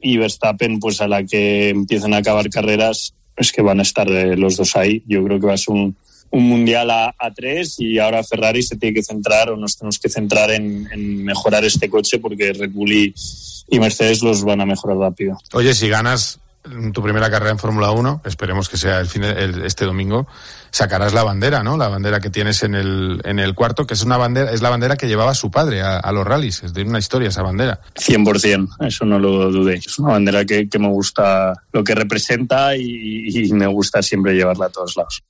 y Verstappen, pues a la que empiecen a acabar carreras, es que van a estar eh, los dos ahí. Yo creo que va a ser un, un mundial a, a tres y ahora Ferrari se tiene que centrar o nos tenemos que centrar en, en mejorar este coche porque Red Bull y, y Mercedes los van a mejorar rápido. Oye, si ganas mm, tu primera carrera en Fórmula 1, esperemos que sea el fin de- el- este domingo, sacarás la bandera, ¿no? La bandera que tienes en el, en el cuarto, que es una bandera, es la bandera que llevaba su padre a, a los rallies. Es de una historia esa bandera. 100%, eso no lo dudéis. Es una bandera que, que me gusta lo que representa y, y me gusta siempre llevarla a todos lados.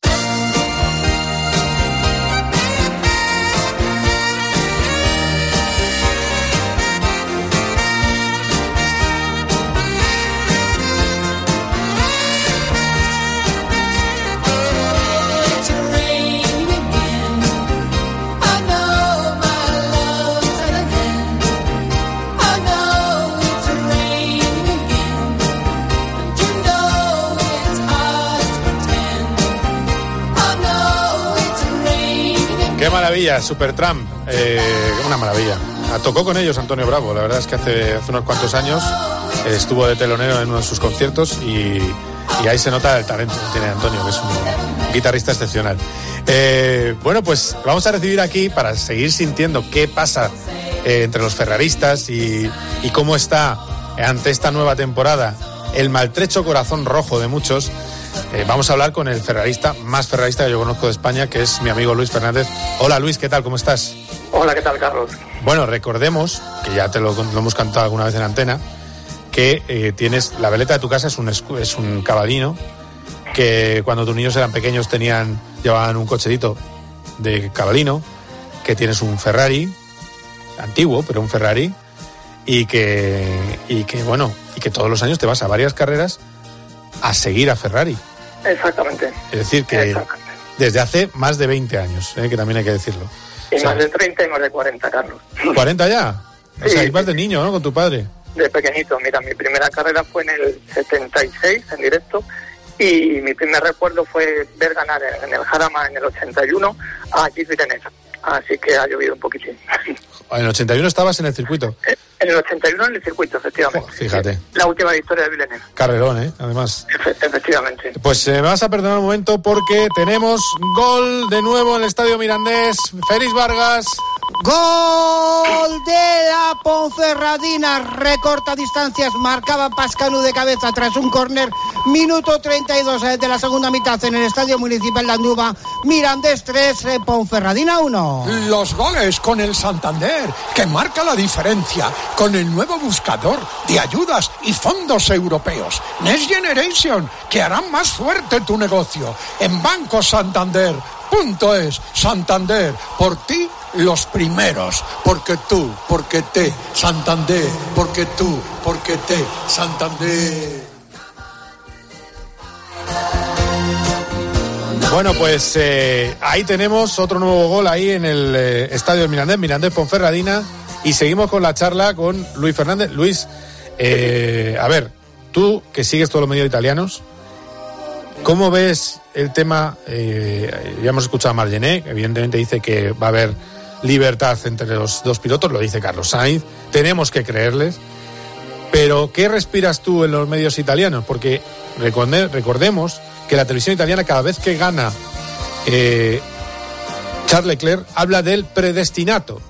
Maravilla, Supertramp. Eh, una maravilla. Ah, Tocó con ellos Antonio Bravo. La verdad es que hace, unos cuantos años eh, estuvo de telonero en uno de sus conciertos y, ahí se nota el talento que tiene Antonio, que es un guitarrista excepcional. Eh, bueno, pues vamos a recibir aquí para seguir sintiendo qué pasa entre los ferraristas y cómo está ante esta nueva temporada el maltrecho corazón rojo de muchos. Eh, vamos a hablar con el ferrarista más ferrarista que yo conozco de España, que es mi amigo Luis Fernández. Hola Luis, ¿qué tal? ¿Cómo estás? Hola, ¿qué tal, Carlos? Bueno, recordemos, que ya te lo, lo hemos cantado alguna vez en antena, que eh, tienes la veleta de tu casa es un, es un cabalino que cuando tus niños eran pequeños tenían llevaban un cochecito de cabalino, que tienes un Ferrari antiguo, pero un Ferrari y que y que bueno, y que todos los años te vas a varias carreras a seguir a Ferrari. Exactamente. Es decir, que desde hace más de 20 años, eh, que también hay que decirlo. Y O sea, más de 30 y más de 40, Carlos. ¿40 ya? O Sí, sea, ibas de niño, ¿no? Con tu padre. De pequeñito, mira, mi primera carrera fue en el 76 en directo y mi primer recuerdo fue ver ganar en el Jarama en el 81 a Gis Virenez. Así que ha llovido un poquitín. En el 81 estabas en el circuito. En el el 81 en el circuito, efectivamente. Fíjate. La última victoria de Villeneuve. Carrerón, ¿eh? Además. Efe- efectivamente. Pues eh, me vas a perdonar un momento porque tenemos gol de nuevo en el Estadio Mirandés. Félix Vargas. Gol de la Ponferradina, recorta distancias, marcaba Pascanu de cabeza tras un córner, minuto 32 de la segunda mitad en el Estadio Municipal de Andúba, Mirandés 3, eh, Ponferradina 1. Los goles con el Santander, que marca la diferencia con el nuevo buscador de ayudas y fondos europeos. Next Generation, que harán más fuerte tu negocio. En Banco Santander. Punto es Santander, por ti los primeros, porque tú, porque te, Santander, porque tú, porque te, Santander. Bueno, pues eh, ahí tenemos otro nuevo gol ahí en el eh, Estadio del Mirandés, Mirandés Ponferradina. Y seguimos con la charla con Luis Fernández. Luis, eh, a ver, tú que sigues todos los medios italianos, ¿cómo ves el tema? eh, ya hemos escuchado a Margené, evidentemente dice que va a haber libertad entre los dos pilotos, lo dice Carlos Sainz, tenemos que creerles. Pero, ¿qué respiras tú en los medios italianos? Porque recorde- recordemos que la televisión italiana cada vez que gana eh, Charles Leclerc habla del predestinato.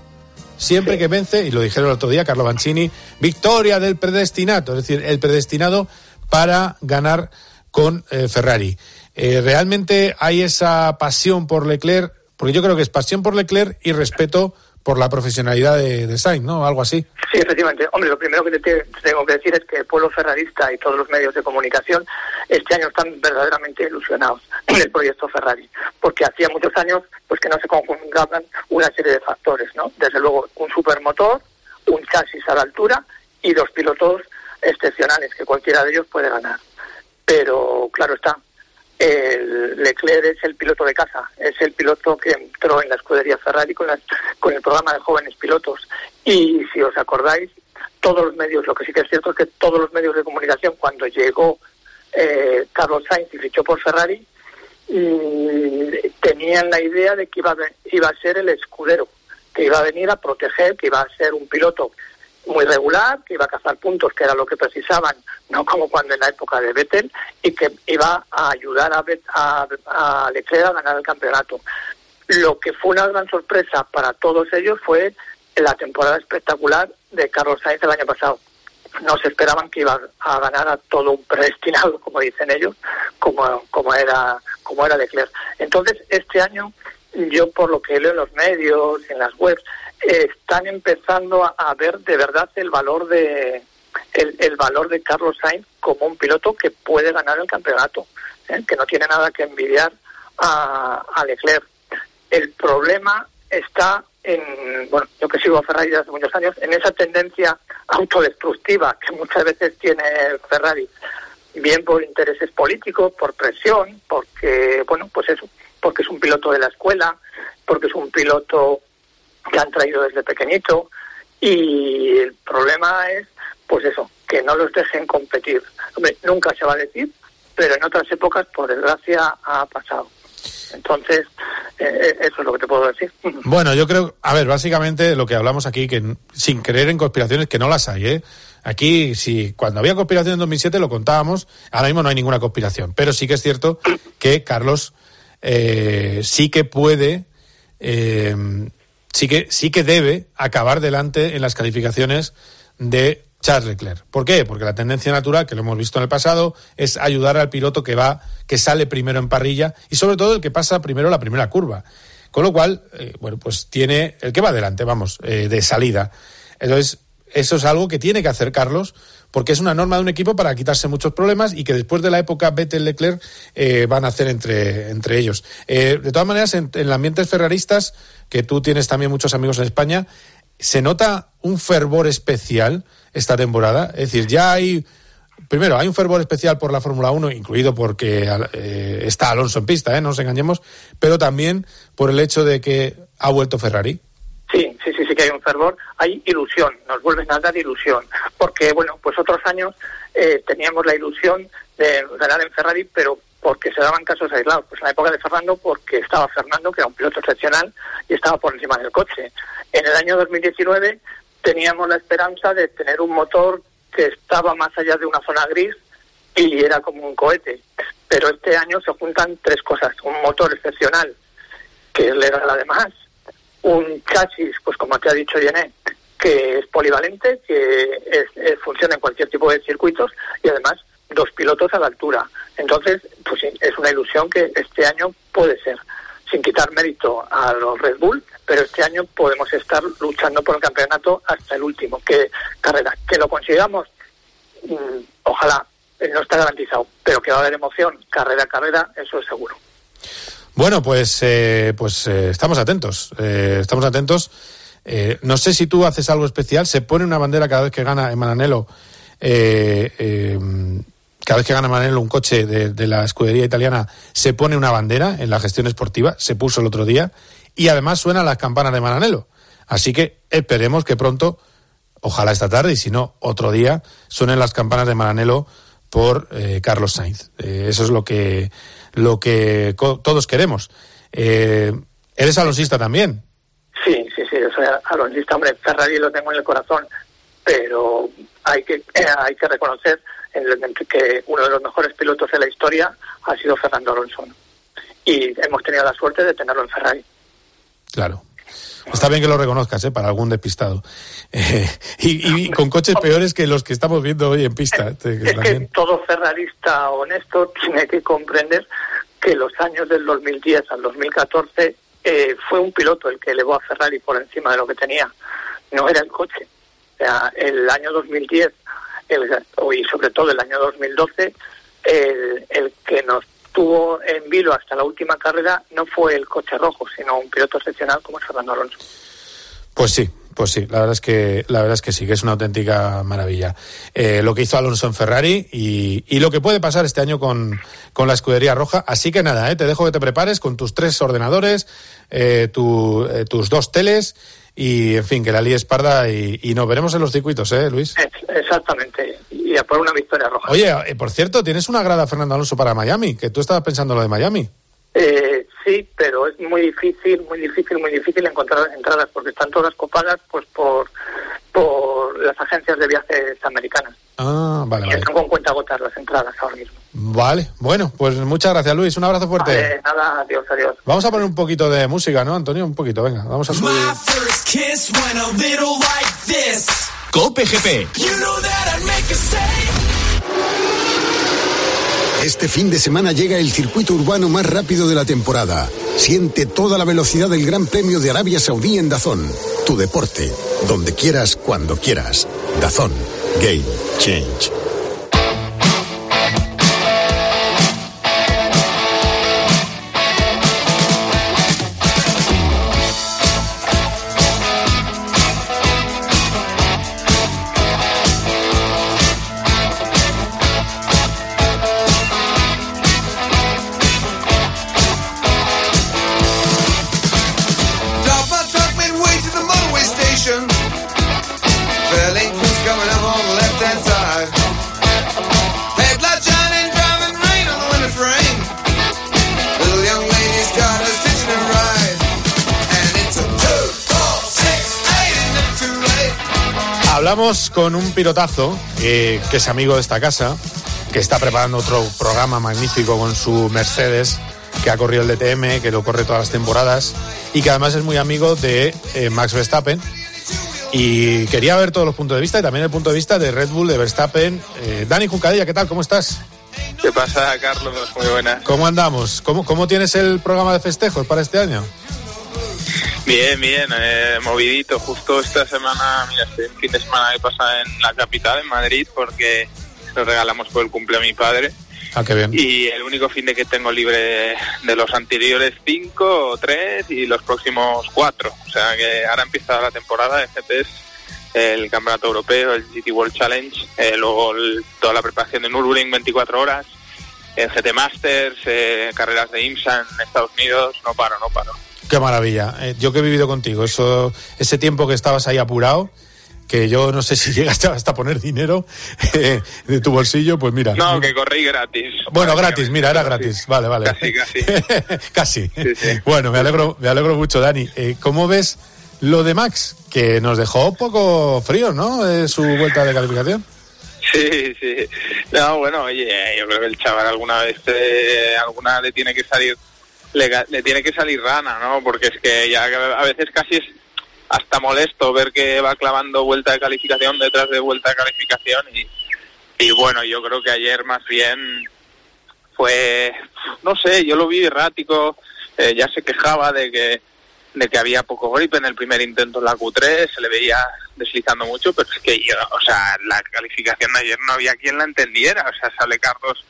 Siempre que vence, y lo dijeron el otro día Carlo Mancini, victoria del predestinato, es decir, el predestinado para ganar con eh, Ferrari. Eh, ¿Realmente hay esa pasión por Leclerc? Porque yo creo que es pasión por Leclerc y respeto por la profesionalidad de, de ¿no? Algo así. Sí, efectivamente. Hombre, lo primero que te tengo que decir es que el pueblo ferrarista y todos los medios de comunicación este año están verdaderamente ilusionados en el proyecto Ferrari, porque hacía muchos años pues que no se conjugaban una serie de factores, ¿no? Desde luego un supermotor, un chasis a la altura y dos pilotos excepcionales que cualquiera de ellos puede ganar. Pero claro está, el Leclerc es el piloto de casa, es el piloto que entró en la escudería Ferrari con, las- con el programa de jóvenes pilotos. Y si os acordáis, todos los medios, lo que sí que es cierto es que todos los medios de comunicación, cuando llegó eh, Carlos Sainz y fichó por Ferrari, tenían la idea de que iba a, iba a ser el escudero, que iba a venir a proteger, que iba a ser un piloto muy regular, que iba a cazar puntos, que era lo que precisaban, no como cuando en la época de Vettel, y que iba a ayudar a, Bet- a, a Leclerc a ganar el campeonato. Lo que fue una gran sorpresa para todos ellos fue la temporada espectacular de Carlos Sainz el año pasado. No se esperaban que iba a ganar a todo un predestinado, como dicen ellos, como, como era como era Leclerc. Entonces, este año, yo por lo que leo en los medios, en las webs, están empezando a, a ver de verdad el valor de el, el valor de Carlos Sainz como un piloto que puede ganar el campeonato, ¿eh? que no tiene nada que envidiar a, a Leclerc. El problema está en, bueno, yo que sigo a Ferrari desde hace muchos años, en esa tendencia autodestructiva que muchas veces tiene Ferrari, bien por intereses políticos, por presión, porque, bueno, pues eso, porque es un piloto de la escuela, porque es un piloto que han traído desde pequeñito y el problema es, pues eso, que no los dejen competir. Hombre, nunca se va a decir, pero en otras épocas, por desgracia, ha pasado. Entonces, eh, eso es lo que te puedo decir. Bueno, yo creo, a ver, básicamente lo que hablamos aquí, que sin creer en conspiraciones, que no las hay, ¿eh? Aquí, si cuando había conspiración en 2007 lo contábamos, ahora mismo no hay ninguna conspiración, pero sí que es cierto que Carlos eh, sí que puede, eh, sí que sí que debe acabar delante en las calificaciones de Charles Leclerc. ¿Por qué? Porque la tendencia natural, que lo hemos visto en el pasado, es ayudar al piloto que va, que sale primero en parrilla y sobre todo el que pasa primero la primera curva. Con lo cual, eh, bueno, pues tiene el que va adelante, vamos, eh, de salida. Entonces, eso es algo que tiene que hacer Carlos, porque es una norma de un equipo para quitarse muchos problemas y que después de la época Vettel-Leclerc eh, van a hacer entre, entre ellos. Eh, de todas maneras, en, en ambientes ferraristas, que tú tienes también muchos amigos en España, se nota un fervor especial esta temporada. Es decir, ya hay. Primero, hay un fervor especial por la Fórmula 1, incluido porque eh, está Alonso en pista, ¿eh? no nos engañemos, pero también por el hecho de que ha vuelto Ferrari. Sí, sí, sí, sí que hay un fervor, hay ilusión, nos vuelven a dar ilusión, porque bueno, pues otros años eh, teníamos la ilusión de ganar en Ferrari, pero porque se daban casos aislados. Pues en la época de Fernando, porque estaba Fernando, que era un piloto excepcional, y estaba por encima del coche. En el año 2019 teníamos la esperanza de tener un motor que estaba más allá de una zona gris y era como un cohete. Pero este año se juntan tres cosas. Un motor excepcional, que es legal además. Un chasis, pues como te ha dicho Yené, que es polivalente, que es- funciona en cualquier tipo de circuitos y además dos pilotos a la altura. Entonces, pues es una ilusión que este año puede ser, sin quitar mérito a los Red Bull, pero este año podemos estar luchando por el campeonato hasta el último que carrera. Que lo consigamos, mm, ojalá, eh, no está garantizado, pero que va a haber emoción carrera a carrera, eso es seguro. Bueno, pues, eh, pues eh, estamos atentos. eh, estamos atentos. Eh, no sé si tú haces algo especial. Se pone una bandera cada vez que gana en Mananelo. eh, eh, cada vez que gana Mananelo un coche de, la escudería italiana, se pone una bandera en la gestión esportiva. Se puso el otro día. Y además suenan las campanas de Mananelo. Así que esperemos que pronto, ojalá esta tarde, y si no, otro día, suenen las campanas de Maranelo por eh, Carlos Sainz. Eso es lo que, lo que co- todos queremos. Eh, eres alonsista también. Sí, sí, sí, yo soy alonsista, hombre, Ferrari lo tengo en el corazón, pero hay que eh, hay que reconocer que uno de los mejores pilotos de la historia ha sido Fernando Alonso. Y hemos tenido la suerte de tenerlo en Ferrari. Claro. Está bien que lo reconozcas, ¿eh? Para algún despistado. Eh, y, y con coches peores que los que estamos viendo hoy en pista. este, que Es que también- todo ferrarista honesto tiene que comprender que los años del 2010 al 2014 eh, fue un piloto el que elevó a Ferrari por encima de lo que tenía, no era el coche. O sea, el año 2010 el, y sobre todo el año 2012, el, el que nos tuvo en vilo hasta la última carrera no fue el coche rojo, sino un piloto excepcional como Fernando Alonso. Pues sí, pues sí, la verdad es que, la verdad es que sí, que es una auténtica maravilla. Eh, lo que hizo Alonso en Ferrari y, y lo que puede pasar este año con, con la escudería roja. Así que nada, eh, te dejo que te prepares con tus tres ordenadores, eh, tu- eh, tus dos teles y, en fin, que la líes parda y, y nos veremos en los circuitos, ¿eh, Luis? Exactamente, por una victoria roja. Oye, eh, por cierto, tienes una grada Fernando Alonso para Miami, que tú estabas pensando lo de Miami. Eh, sí, pero es muy difícil, muy difícil, muy difícil encontrar entradas porque están todas copadas pues por, por las agencias de viajes americanas. Ah, vale, que vale. están con cuentagotas las entradas ahora mismo. Vale, bueno, pues muchas gracias, Luis. Un abrazo fuerte. Vale, nada, adiós, adiós. Vamos a poner un poquito de música, ¿no, Antonio? Un poquito, venga, vamos a subir. Cope GP. You know that I'd make a say. Este fin de semana llega el circuito urbano más rápido de la temporada. Siente toda la velocidad del Gran Premio de Arabia Saudí en Dazón. Tu deporte, donde quieras, cuando quieras. Dazón. Game Change. Hablamos con un pilotazo eh, que es amigo de esta casa, que está preparando otro programa magnífico con su Mercedes, que ha corrido el DTM, que lo corre todas las temporadas y que además es muy amigo de eh, Max Verstappen. Y quería ver todos los puntos de vista y también el punto de vista de Red Bull, de Verstappen. Eh, Dani Juncadilla, ¿qué tal? ¿Cómo estás? ¿Qué pasa, Carlos? Muy buena. ¿Cómo andamos? ¿Cómo, cómo tienes el programa de festejos para este año? Bien, bien, eh, movidito. Justo esta semana, mira, este fin de semana que pasa en la capital, en Madrid, porque lo regalamos por el cumple a mi padre. Ah, qué bien. Y el único fin de que tengo libre de los anteriores cinco o tres y los próximos cuatro. O sea que ahora empieza la temporada de GPs, el Campeonato Europeo, el GT World Challenge, eh, luego el- toda la preparación de Nürburgring 24 horas, el GT Masters, eh, carreras de IMSA en Estados Unidos, no paro, no paro. Qué maravilla. Eh, yo que he vivido contigo, eso, ese tiempo que estabas ahí apurado, que yo no sé si llegaste hasta a poner dinero eh, de tu bolsillo, pues mira. No, que corrí gratis. Bueno, gratis, mira, era gratis. Vale, vale. Casi, casi. Casi. Bueno, me alegro, me alegro mucho, Dani. Eh, ¿Cómo ves lo de Max, que nos dejó un poco frío, ¿no? De su vuelta de calificación. Sí, sí. No, bueno, oye, yo creo que el chaval alguna vez, eh, alguna le tiene que salir, le, le tiene que salir rana, ¿no? Porque es que ya a veces casi es hasta molesto ver que va clavando vuelta de calificación detrás de vuelta de calificación y, y bueno, yo creo que ayer más bien fue, no sé, yo lo vi errático, eh, ya se quejaba de que de que había poco grip en el primer intento en la Q3, se le veía deslizando mucho, pero es que yo, o sea, la calificación de ayer no había quien la entendiera, o sea, sale Carlos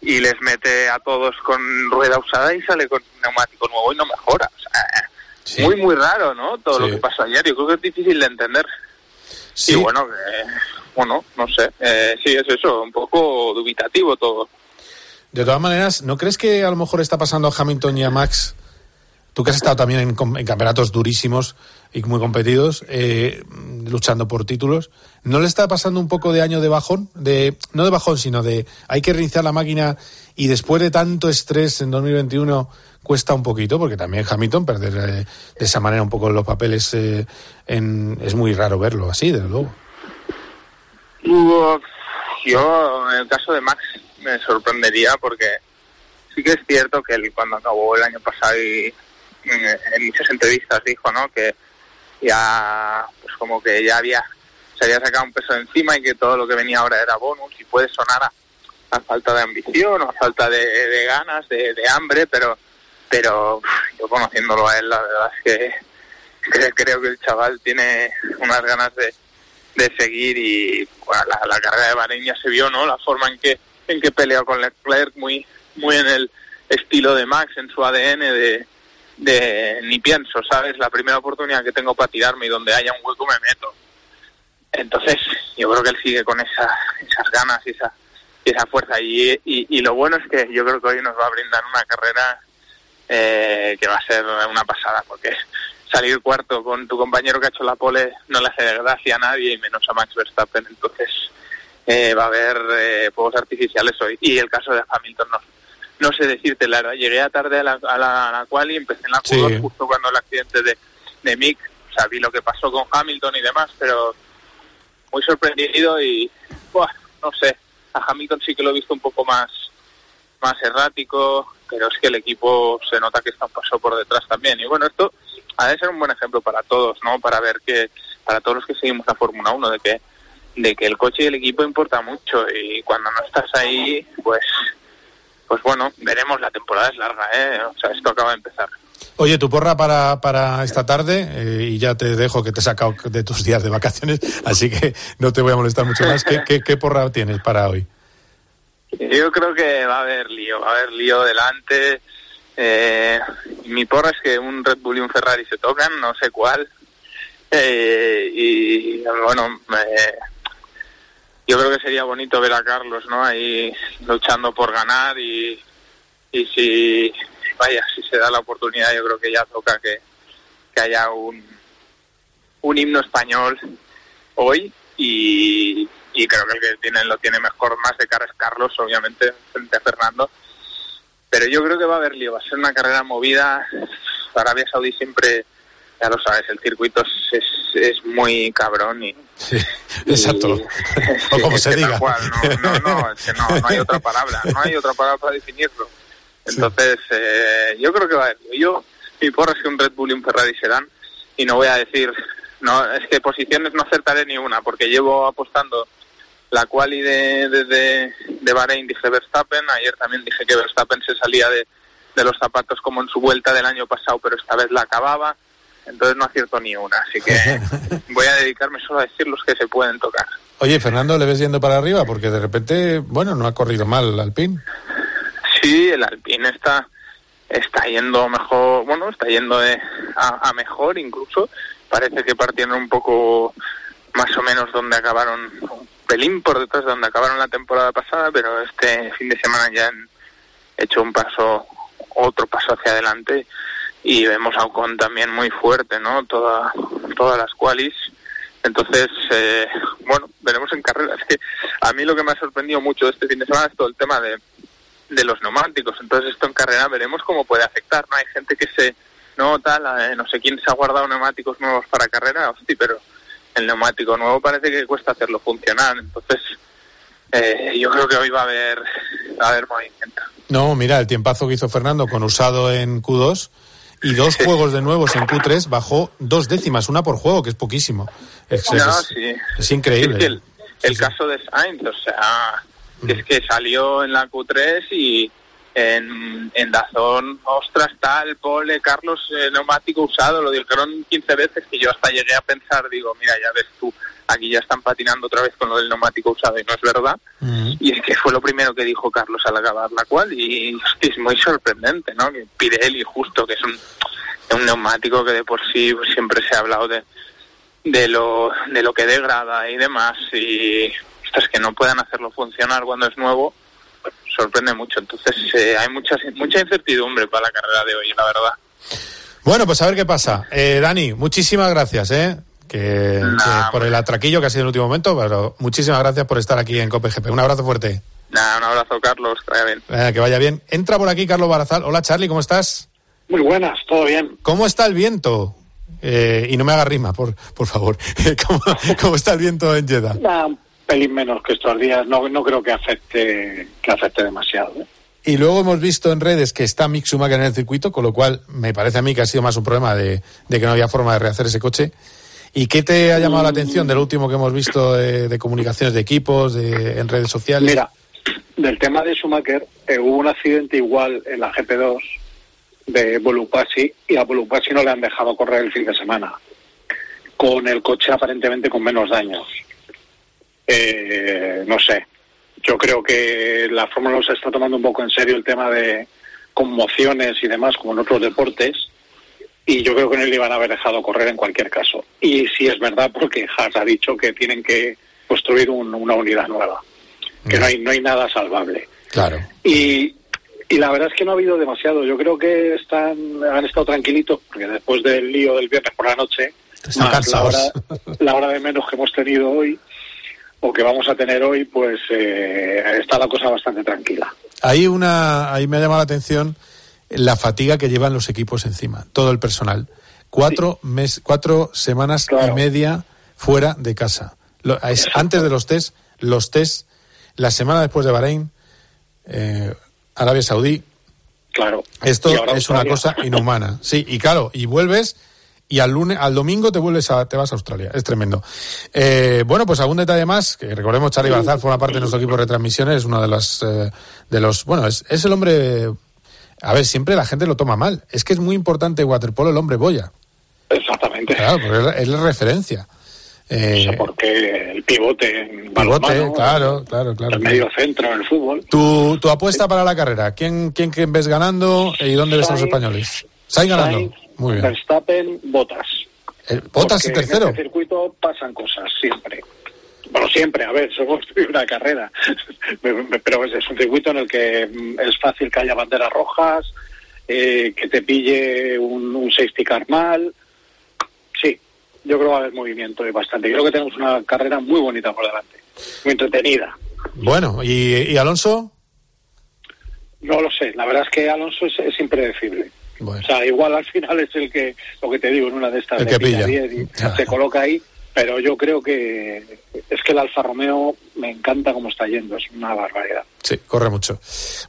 y les mete a todos con rueda usada y sale con neumático nuevo y no mejora, o sea, muy, muy raro, ¿no? Todo lo que pasó ayer, yo creo que es difícil de entender. Sí. Y bueno, que- bueno, no sé, eh, sí, es eso, un poco dubitativo todo. De todas maneras, ¿no crees que a lo mejor está pasando a Hamilton y a Max? Tú que has estado también en campeonatos durísimos y muy competidos, eh, luchando por títulos, ¿no le está pasando un poco de año de bajón? De, no de bajón, sino de hay que reiniciar la máquina y después de tanto estrés en 2021 cuesta un poquito, porque también Hamilton perder eh, de esa manera un poco los papeles eh, en- es muy raro verlo así, desde luego. Yo, en el caso de Max, me sorprendería porque sí que es cierto que él, cuando acabó el año pasado y mm, en muchas entrevistas dijo, ¿no? Que ya, pues como que ya había, se había sacado un peso de encima y que todo lo que venía ahora era bonus y puede sonar a, falta de ambición o a falta de, ganas, de, hambre, pero, pero yo conociéndolo a él, la verdad es que cre- creo que el chaval tiene unas ganas de, de seguir y bueno, la, la carrera de Bahrein se vio, ¿no? La forma en que en que peleó con Leclerc, muy muy en el estilo de Max, en su ADN de, de ni pienso, ¿sabes? La primera oportunidad que tengo para tirarme y donde haya un hueco me meto. Entonces, yo creo que él sigue con esa, esas ganas y esa, esa fuerza. Y, y, y lo bueno es que yo creo que hoy nos va a brindar una carrera eh, que va a ser una pasada, porque salir cuarto con tu compañero que ha hecho la pole no le hace gracia a nadie y menos a Max Verstappen. Entonces, eh, va a haber eh, fuegos artificiales hoy. Y el caso de Hamilton no, no sé decirte, la llegué a tarde a la, a la, a la quali y empecé en la Q2 Sí. justo cuando el accidente de, de Mick, o sea, vi lo que pasó con Hamilton y demás, pero muy sorprendido y, buah, no sé, a Hamilton sí que lo he visto un poco más, más errático, pero es que el equipo se nota que está un paso por detrás también. Y bueno, esto ha de ser un buen ejemplo para todos, ¿no? Para ver que, para todos los que seguimos la Fórmula 1, de que, de que el coche y el equipo importa mucho y cuando no estás ahí, pues, pues bueno, veremos, la temporada es larga, ¿eh? O sea, esto acaba de empezar. Oye, tu porra para, para esta tarde, eh, y ya te dejo que te he sacado de tus días de vacaciones, así que no te voy a molestar mucho más. ¿Qué, qué, qué porra tienes para hoy? Yo creo que va a haber lío, va a haber lío delante. Eh, mi porra es que un Red Bull y un Ferrari se tocan, no sé cuál. Eh, y bueno, eh, yo creo que sería bonito ver a Carlos, ¿no? Ahí luchando por ganar y, y si, vaya, si se da la oportunidad, yo creo que ya toca que, que haya un, un himno español hoy y, y creo que el que tiene, lo tiene mejor más de cara es Carlos, obviamente, frente a Fernando. Pero yo creo que va a haber lío, va a ser una carrera movida. Arabia Saudí siempre, ya lo sabes, el circuito es, es, es muy cabrón y, Exacto. o como se diga. cual, no, no, no, es que no, no hay otra palabra, no hay otra palabra para definirlo. Entonces, eh, yo creo que va. Yo, mi porra es que un Red Bull y un Ferrari se dan, y no voy a decir, no, es que posiciones no acertaré ni una, porque llevo apostando la quali de, de, de, de Bahrein, dije Verstappen, ayer también dije que Verstappen se salía de, de los zapatos como en su vuelta del año pasado, pero esta vez la acababa, entonces no acierto ni una, así que voy a dedicarme solo a decir los que se pueden tocar. Oye, Fernando, ¿le ves yendo para arriba? Porque de repente, bueno, no ha corrido mal el Alpine. Sí, el Alpine está está yendo mejor, bueno, está yendo de, a, a mejor incluso. Parece que partieron un poco más o menos donde acabaron, un pelín por detrás de donde acabaron la temporada pasada, pero este fin de semana ya han hecho un paso, otro paso hacia adelante y vemos a Ocon también muy fuerte, ¿no? Toda, todas las qualis. Entonces, eh, bueno, veremos en carreras. que a mí lo que me ha sorprendido mucho este fin de semana es todo el tema de, de los neumáticos. Entonces esto en carrera veremos cómo puede afectar. No hay gente que se no tal, eh, no sé quién se ha guardado neumáticos nuevos para carrera, hostia, pero el neumático nuevo parece que cuesta hacerlo funcionar, entonces eh, yo creo que hoy va a haber, va a haber movimiento. No, mira, el tiempazo que hizo Fernando con usado en Q2 y dos juegos de nuevos en Q3 bajó dos décimas, una por juego, que es poquísimo. Es, No, es- sí. es increíble. El, caso de Sainz, o sea, es que salió en la Q3 y en, en Dazón, ostras, tal, pole, Carlos, eh, neumático usado, lo dijeron 15 veces que yo hasta llegué a pensar, digo, mira, ya ves tú, aquí ya están patinando otra vez con lo del neumático usado y no es verdad. Y es que fue lo primero que dijo Carlos al acabar la cual y hostia, es muy sorprendente, ¿no? Que Pirelli justo, que es un, un neumático que de por sí pues, siempre se ha hablado de, de lo de lo que degrada y demás y ostras, que no puedan hacerlo funcionar cuando es nuevo sorprende mucho entonces eh, hay mucha mucha incertidumbre para la carrera de hoy la verdad Bueno, pues a ver qué pasa. Eh, Dani, muchísimas gracias, ¿eh? Que, que por el atraquillo que ha sido en el último momento, pero muchísimas gracias por estar aquí en COPGP. Un abrazo fuerte. nada un abrazo Carlos que vaya bien Eh, que vaya bien. Entra por aquí Carlos Barazal. Hola Charlie, ¿cómo estás? Muy buenas, todo bien. ¿Cómo está el viento? Eh, y no me haga rima, por, por favor. ¿Cómo, cómo está el viento en Jeddah? Nada, un pelín menos que estos días, no, no creo que afecte, que afecte demasiado. ¿eh? Y luego hemos visto en redes que está Mick Schumacher en el circuito, con lo cual me parece a mí que ha sido más un problema de, de que no había forma de rehacer ese coche. ¿Y qué te ha llamado la atención de lo último que hemos visto de, de comunicaciones de equipos, de, en redes sociales? Mira, del tema de Schumacher, eh, hubo un accidente igual en la GP2 de Volupasi y a Volupasi no le han dejado correr el fin de semana, con el coche aparentemente con menos daños. Eh, no sé, yo creo que la Fórmula 1 se está tomando un poco en serio el tema de conmociones y demás, como en otros deportes, y yo creo que no le iban a haber dejado correr en cualquier caso. Y sí es verdad porque Haas ha dicho que tienen que construir un- una unidad nueva, que no hay, no hay nada salvable. Claro. Y, y la verdad es que no ha habido demasiado. Yo creo que están han estado tranquilitos porque después del lío del viernes por la noche, más la hora, la hora de menos que hemos tenido hoy o que vamos a tener hoy, pues eh, está la cosa bastante tranquila. Hay una, ahí me ha llamado la atención la fatiga que llevan los equipos encima, todo el personal. Cuatro, mes, cuatro semanas y media fuera de casa. Lo- es antes de los test, los test, la semana después de Bahrein, eh, Arabia Saudí. Claro. Esto es una cosa inhumana. Sí, y claro, y vuelves y al lunes, al domingo te vuelves a, te vas a Australia. Es tremendo. Eh, bueno, pues algún detalle más, que recordemos Charlie Barzal forma parte de nuestro equipo de retransmisiones, es uno de los, eh, de los, bueno, es, es el hombre, a ver, siempre la gente lo toma mal. Es que es muy importante waterpolo el hombre boya. Exactamente. Claro, porque es la- referencia. Eh, Porque el pivote en pivote, claro, claro, claro. el medio centro en el fútbol. Tu, tu apuesta para la carrera, ¿quién, quién, quién ves ganando y dónde ves a los españoles? Sainz ganando. Sainz, Muy bien. Verstappen, Botas. Eh, Porque en tercero. En este circuito pasan cosas siempre. Bueno, siempre, a ver, somos una carrera. Pero es, un circuito en el que mm, es fácil que haya banderas rojas, eh, que te pille un, un safety car mal. Sí, yo creo que va a haber movimiento y bastante. Creo que tenemos una carrera muy bonita por delante, muy entretenida. Bueno, ¿y, y Alonso? No lo sé, la verdad es que Alonso es, es impredecible. O sea, igual al final es el que, lo que te digo, en una de estas El de que pilla. 10 y se coloca ahí, pero yo creo que es que el Alfa Romeo me encanta cómo está yendo, es una barbaridad. Sí, corre mucho.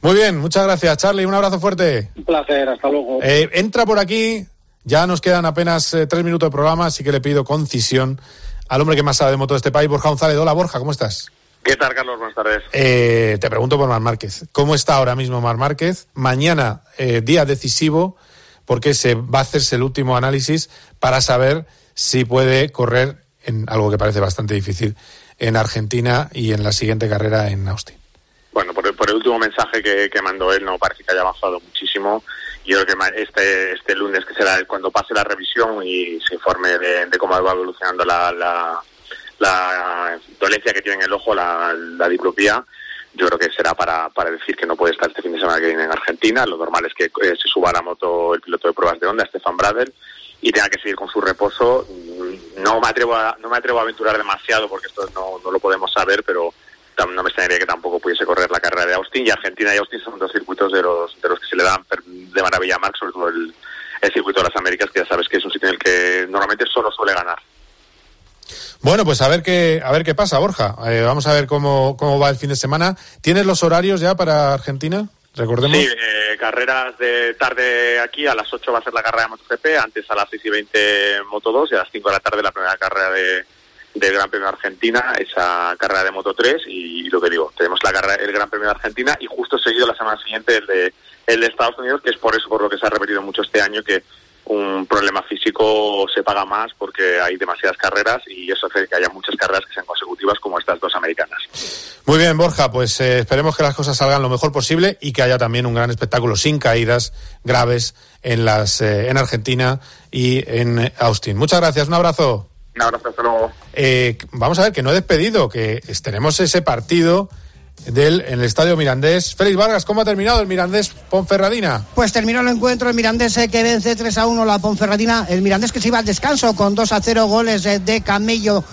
Muy bien, muchas gracias, Charlie. Un abrazo fuerte. Un placer, hasta luego. Eh, entra por aquí. Ya nos quedan apenas eh, tres minutos de programa, así que le pido concisión al hombre que más sabe de moto de este país, Borja González. Hola, Borja, ¿cómo estás? ¿Qué tal, Carlos? Buenas tardes. Eh, te pregunto por Mar Márquez. ¿Cómo está ahora mismo Mar Márquez? Mañana, eh, día decisivo, porque se va a hacerse el último análisis para saber si puede correr en algo que parece bastante difícil en Argentina y en la siguiente carrera en Austin. Bueno, por el, último mensaje que, que mandó él, no parece que haya avanzado muchísimo. Yo creo que este, este lunes, que será cuando pase la revisión y se informe de, cómo va evolucionando la, la, la dolencia que tiene en el ojo, la, la diplopía, yo creo que será para, para decir que no puede estar este fin de semana que viene en Argentina. Lo normal es que eh, se suba a la moto el piloto de pruebas de Honda, Stefan Bradel, y tenga que seguir con su reposo. No me atrevo a, no me atrevo a aventurar demasiado porque esto no, lo podemos saber, pero no me extrañaría que tampoco pudiese correr la carrera de Austin. Y Argentina y Austin son dos circuitos de los, de los que se le dan de maravilla a Marc, sobre todo el, el circuito de las Américas, que ya sabes que es un sitio en el que normalmente solo suele ganar. Bueno, pues a ver qué, a ver qué pasa, Borja. Eh, vamos a ver cómo, cómo va el fin de semana. ¿Tienes los horarios ya para Argentina? Recordemos. Sí, eh, carreras de tarde aquí, a las 8 va a ser la carrera de MotoGP, antes a las 6 y 20 Moto 2 y a las 5 de la tarde la primera carrera de, del Gran Premio de Argentina, esa carrera de Moto 3 y, lo que digo, tenemos la carrera, el Gran Premio de Argentina y justo seguido la semana siguiente el de, el de Estados Unidos, que es por eso por lo que se ha repetido mucho este año que un problema físico se paga más porque hay demasiadas carreras y eso hace que haya muchas carreras que sean consecutivas como estas dos americanas. Muy bien, Borja, pues eh, esperemos que las cosas salgan lo mejor posible y que haya también un gran espectáculo sin caídas graves en las eh, en Argentina y en Austin. Muchas gracias, un abrazo. Un abrazo, hasta luego. Eh, vamos a ver que no he despedido, que tenemos ese partido del en el Estadio Mirandés. Félix Vargas, ¿cómo ha terminado el Mirandés Ponferradina? Pues terminó el encuentro el Mirandés eh, que vence 3 a 1 la Ponferradina. El Mirandés que se iba al descanso con 2 a 0 goles eh, de Camello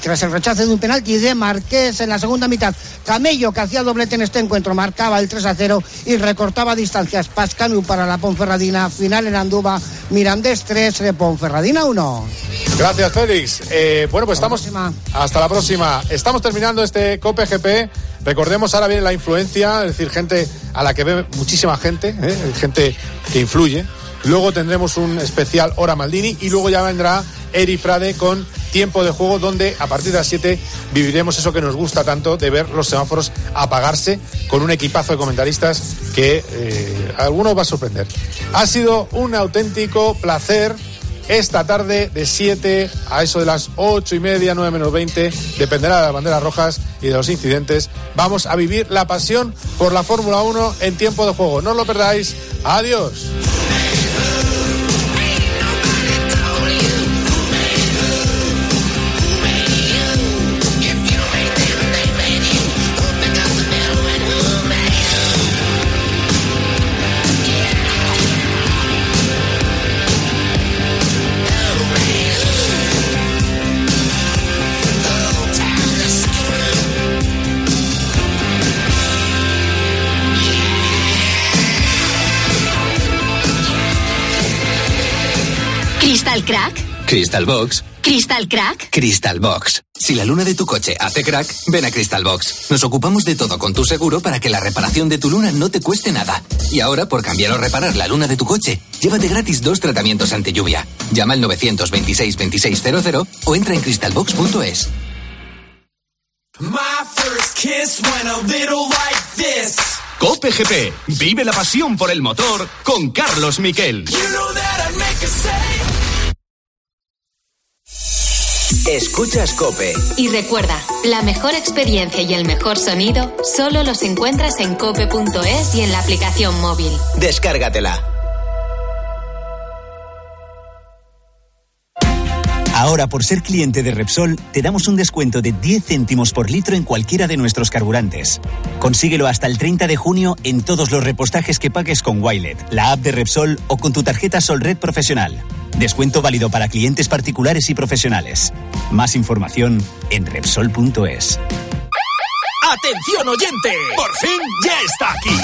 tras el rechazo de un penalti de Marqués en la segunda mitad. Camello, que hacía doblete en este encuentro, marcaba el 3 a 0 y recortaba distancias. Pascanu para la Ponferradina. Final en Anduba. Mirandés 3, eh, Ponferradina 1. Gracias, Félix. Eh, bueno, pues estamos. Hasta la próxima. Estamos terminando este COPE GP. Recordemos, ahora viene la influencia, es decir, gente a la que ve muchísima gente, ¿eh? gente que influye. Luego tendremos un especial Hora Maldini y luego ya vendrá Eri Frade con tiempo de juego donde a partir de las 7 viviremos eso que nos gusta tanto de ver los semáforos apagarse con un equipazo de comentaristas que eh, algunos va a sorprender. Ha sido un auténtico placer esta tarde de 7 a eso de las 8 y media, 9 menos 20, dependerá de las banderas rojas y de los incidentes. Vamos a vivir la pasión por la Fórmula 1 en tiempo de juego. No os lo perdáis. Adiós. ¿Crystal Crack? Crystal Box. ¿Crystal Crack? Crystal Box. Si la luna de tu coche hace crack, ven a Crystal Box. Nos ocupamos de todo con tu seguro para que la reparación de tu luna no te cueste nada. Y ahora, por cambiar o reparar la luna de tu coche, llévate gratis dos tratamientos ante lluvia. Llama al 926 2600 o entra en crystalbox.es. My first kiss went a little like this. Cope GP. Vive la pasión por el motor con Carlos Miquel. You know that Escuchas Cope. Y recuerda, la mejor experiencia y el mejor sonido solo los encuentras en cope.es y en la aplicación móvil. Descárgatela. Ahora, por ser cliente de Repsol, te damos un descuento de 10 céntimos por litro en cualquiera de nuestros carburantes. Consíguelo hasta el 30 de junio en todos los repostajes que pagues con Wilet, la app de Repsol o con tu tarjeta Solred Profesional. Descuento válido para clientes particulares y profesionales. Más información en Repsol.es. ¡Atención oyente! ¡Por fin ya está aquí!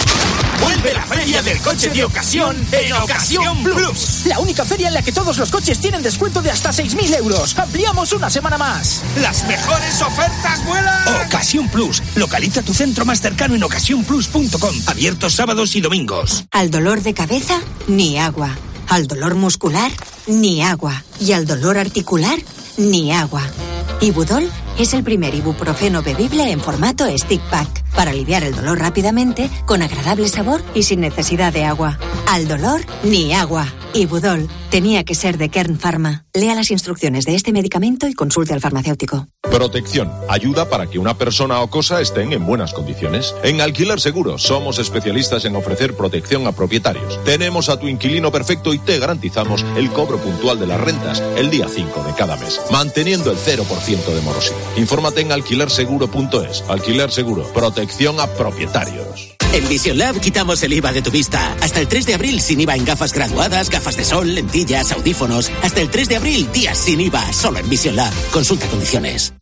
Vuelve la feria del coche de ocasión en Ocasión Plus. La única feria en la que todos los coches tienen descuento de hasta 6.000 euros. Ampliamos una semana más. Las mejores ofertas vuelan. Ocasión Plus. Localiza tu centro más cercano en ocasiónplus.com. Abiertos sábados y domingos. Al dolor de cabeza, ni agua. Al dolor muscular, ni agua. Y al dolor articular, ni agua. Ibudol es el primer ibuprofeno bebible en formato stick pack para aliviar el dolor rápidamente, con agradable sabor y sin necesidad de agua. Al dolor, ni agua. Ibudol tenía que ser de Kern Pharma. Lea las instrucciones de este medicamento y consulte al farmacéutico. Protección. Ayuda para que una persona o cosa estén en buenas condiciones. En Alquiler Seguro somos especialistas en ofrecer protección a propietarios. Tenemos a tu inquilino perfecto y te garantizamos el cobro puntual de las rentas el día 5 de cada mes, manteniendo el 0% de morosidad. Infórmate en alquilerseguro.es. Alquiler Seguro. Protección a propietarios. En Vision Lab quitamos el IVA de tu vista. Hasta el 3 de abril sin IVA en gafas graduadas, gafas de sol, lentillas, audífonos. Hasta el 3 de abril, días sin IVA, solo en Vision Lab. Consulta condiciones.